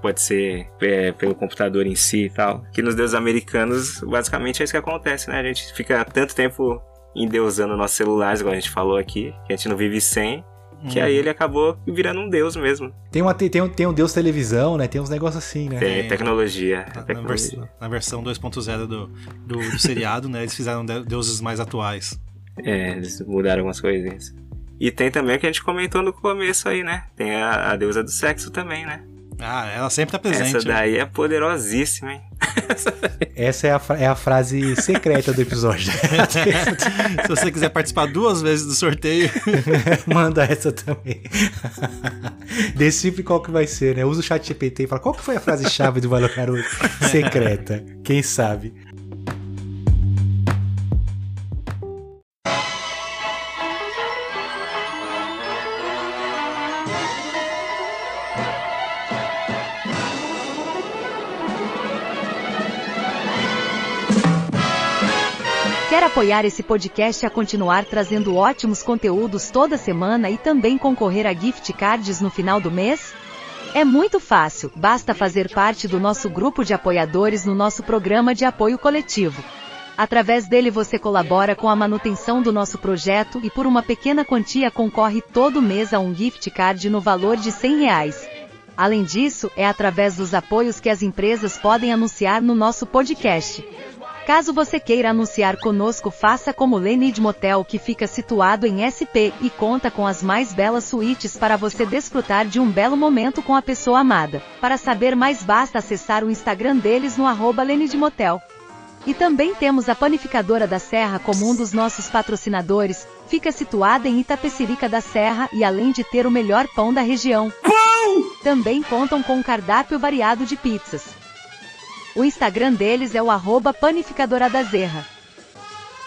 pode, ser é, pelo computador em si e tal. Que nos deuses americanos, basicamente é isso que acontece, né? A gente fica tanto tempo endeusando nossos celulares, igual a gente falou aqui, que a gente não vive sem, que Uhum. aí ele acabou virando um deus mesmo. Tem, uma, tem, um, tem um Deus televisão, né? Tem uns negócios assim, né? Tem tecnologia. Na, na, tecnologia. vers- na versão 2.0 do, do, do seriado, né? Eles fizeram de- deuses mais atuais. É, eles mudaram algumas coisinhas. E tem também o que a gente comentou no começo aí, né? Tem a, a deusa do sexo também, né? Ah, ela sempre tá presente. Essa daí é poderosíssima, hein? Essa é a, é a frase secreta do episódio. Se você quiser participar duas vezes do sorteio, Manda essa também. Decifre qual que vai ser, né? Usa o chat GPT e fala qual que foi a frase-chave do Valor Garoto secreta. Quem sabe? Apoiar esse podcast a continuar trazendo ótimos conteúdos toda semana e também concorrer a gift cards no final do mês? É muito fácil, basta fazer parte do nosso grupo de apoiadores no nosso programa de apoio coletivo. Através dele você colabora com a manutenção do nosso projeto e por uma pequena quantia concorre todo mês a um gift card no valor de 100 reais. Além disso, é através dos apoios que as empresas podem anunciar no nosso podcast. Caso você queira anunciar conosco, faça como Lenid Motel, que fica situado em SP e conta com as mais belas suítes para você desfrutar de um belo momento com a pessoa amada. Para saber mais, basta acessar o Instagram deles no arroba Lenid Motel. E também temos a Panificadora da Serra como um dos nossos patrocinadores. Fica situada em Itapecerica da Serra e além de ter o melhor pão da região. Também contam com um cardápio variado de pizzas. O Instagram deles é o arroba panificadora da Zerra.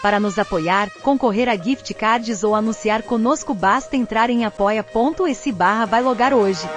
Para nos apoiar, concorrer a gift cards ou anunciar conosco basta entrar em apoia.se barra vai logar hoje.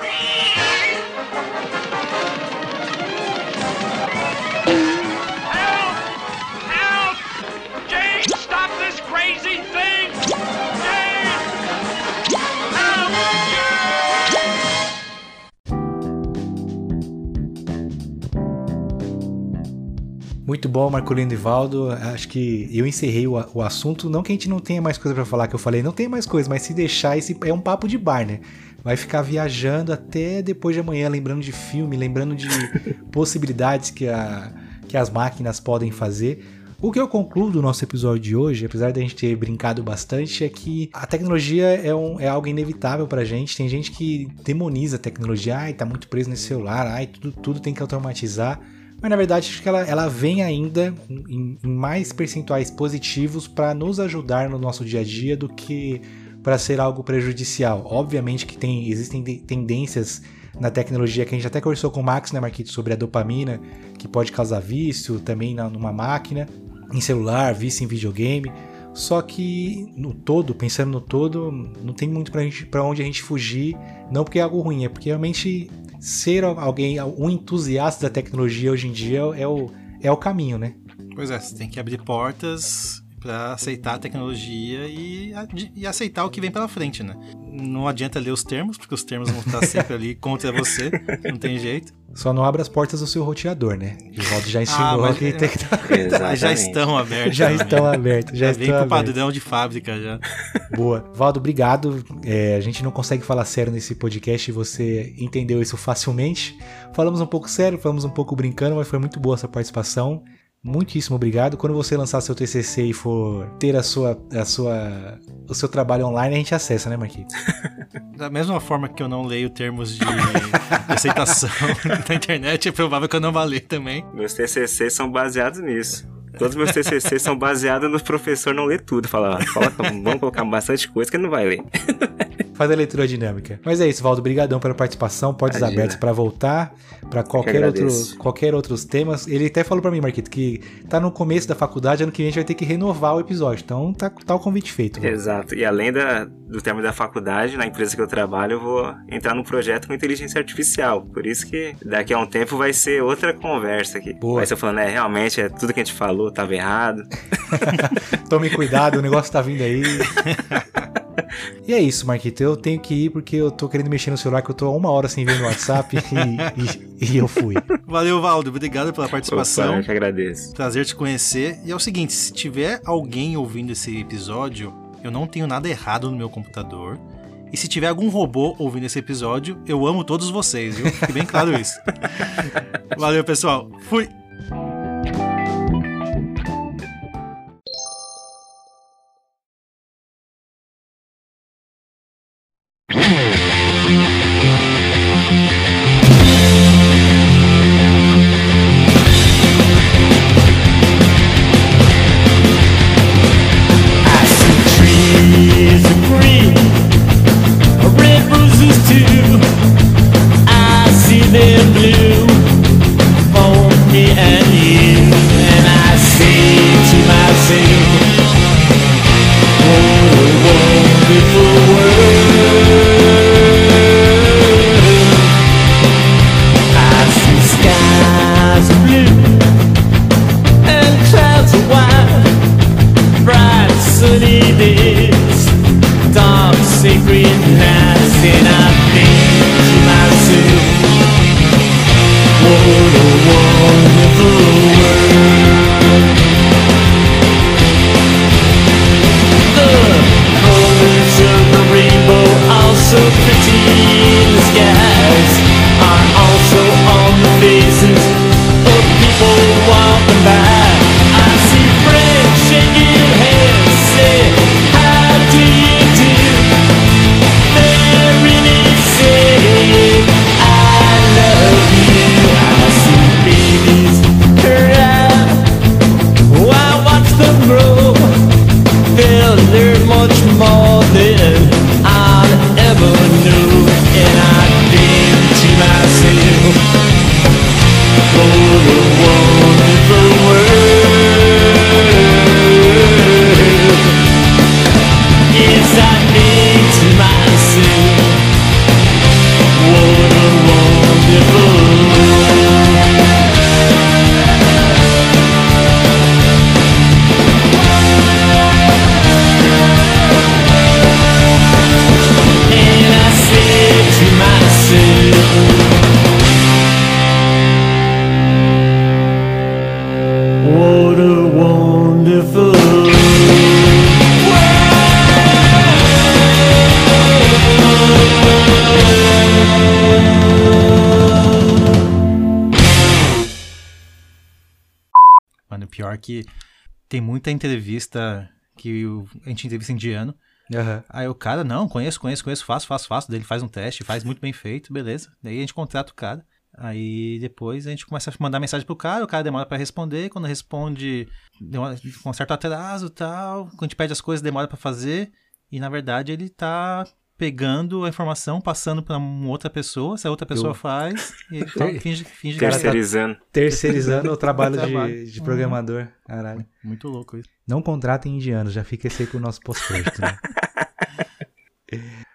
Muito bom, Marcolino e Valdo. Acho que eu encerrei o, o assunto. Não que a gente não tenha mais coisa para falar, que eu falei, não tem mais coisa, mas se deixar, esse é um papo de bar, né? Vai ficar viajando até depois de amanhã, lembrando de filme, lembrando de possibilidades que, a, que as máquinas podem fazer. O que eu concluo do nosso episódio de hoje, apesar da gente ter brincado bastante, é que a tecnologia é, um, é algo inevitável pra gente. Tem gente que demoniza a tecnologia, ai, tá muito preso nesse celular, ai, tudo, tudo tem que automatizar. Mas na verdade acho que ela, ela vem ainda em, em mais percentuais positivos para nos ajudar no nosso dia a dia do que para ser algo prejudicial. Obviamente que tem, existem tendências na tecnologia que a gente até conversou com o Max, né, Marquito, sobre a dopamina, que pode causar vício também na, numa máquina, em celular, vício em videogame. Só que no todo, pensando no todo, não tem muito pra onde a gente fugir. Não porque é algo ruim, é porque realmente ser alguém, um entusiasta da tecnologia hoje em dia é o, é o caminho, né? Pois é, você tem que abrir portas para aceitar a tecnologia e, e, aceitar o que vem pela frente, né? Não adianta ler os termos, porque os termos vão estar sempre ali contra você, não tem jeito. Só não abre as portas do seu roteador, né? O Valdo já ensinou ah, que tem que Já estão abertos. Já estão abertos, já, já vem com o padrão de fábrica já. Boa. Valdo, obrigado. É, a gente não consegue falar sério nesse podcast e você entendeu isso facilmente. Falamos um pouco sério, falamos um pouco brincando, mas foi muito boa essa participação. Muitíssimo obrigado. Quando você lançar seu TCC e for ter a sua, a sua, o seu trabalho online, a gente acessa, né, Marquinhos? Da mesma forma que eu não leio termos de aceitação na internet, é provável que eu não vá ler também. Meus TCCs são baseados nisso. Todos meus TCCs são baseados no professor não ler tudo. Fala, vamos colocar bastante coisa que ele não vai ler. Faz a leitura dinâmica. Mas é isso, Valdo. Obrigadão pela participação. Portas Imagina. abertas para voltar para qualquer outro, qualquer outros temas. Ele até falou para mim, Marquito, que tá no começo da faculdade, ano que vem a gente vai ter que renovar o episódio. Então tá, tá o convite feito. Exato. E além da, do termo da faculdade, na empresa que eu trabalho, eu vou entrar num projeto com inteligência artificial. Por isso que daqui a um tempo vai ser outra conversa aqui. Boa. Vai ser falando, é, realmente, é tudo que a gente falou tava errado. Tome cuidado, o negócio tá vindo aí. E é isso, Marquito. Eu tenho que ir porque eu tô querendo mexer no celular, que eu tô uma hora sem ver no WhatsApp e, e, e, eu fui. Valeu, Valdo. Obrigado pela participação. Opa, eu que agradeço. Prazer te conhecer. E é o seguinte: se tiver alguém ouvindo esse episódio, eu não tenho nada errado no meu computador. E se tiver algum robô ouvindo esse episódio, eu amo todos vocês, viu? Fique bem claro isso. Valeu, pessoal. Fui! Muita entrevista que o- a gente entrevista indiano. Aham. Aí o cara, não, conheço, conheço, conheço, faço, faço, faço. Daí ele faz um teste, faz muito bem feito, beleza. Daí a gente contrata o cara. Aí depois a gente começa a mandar mensagem pro cara, o cara demora pra responder. Quando responde, demora, com um certo atraso e tal. Quando a gente pede as coisas, demora pra fazer. E na verdade ele tá pegando a informação, passando pra uma outra pessoa. Se a outra pessoa Eu- faz, e fala- finge, finge que Cara, tá- Terceirizando. Terceirizando o trabalho, Trabalho. De, de programador. Caralho. Muito louco isso. Não contratem indianos, já fica esse aí pro nosso pós-crédito, né?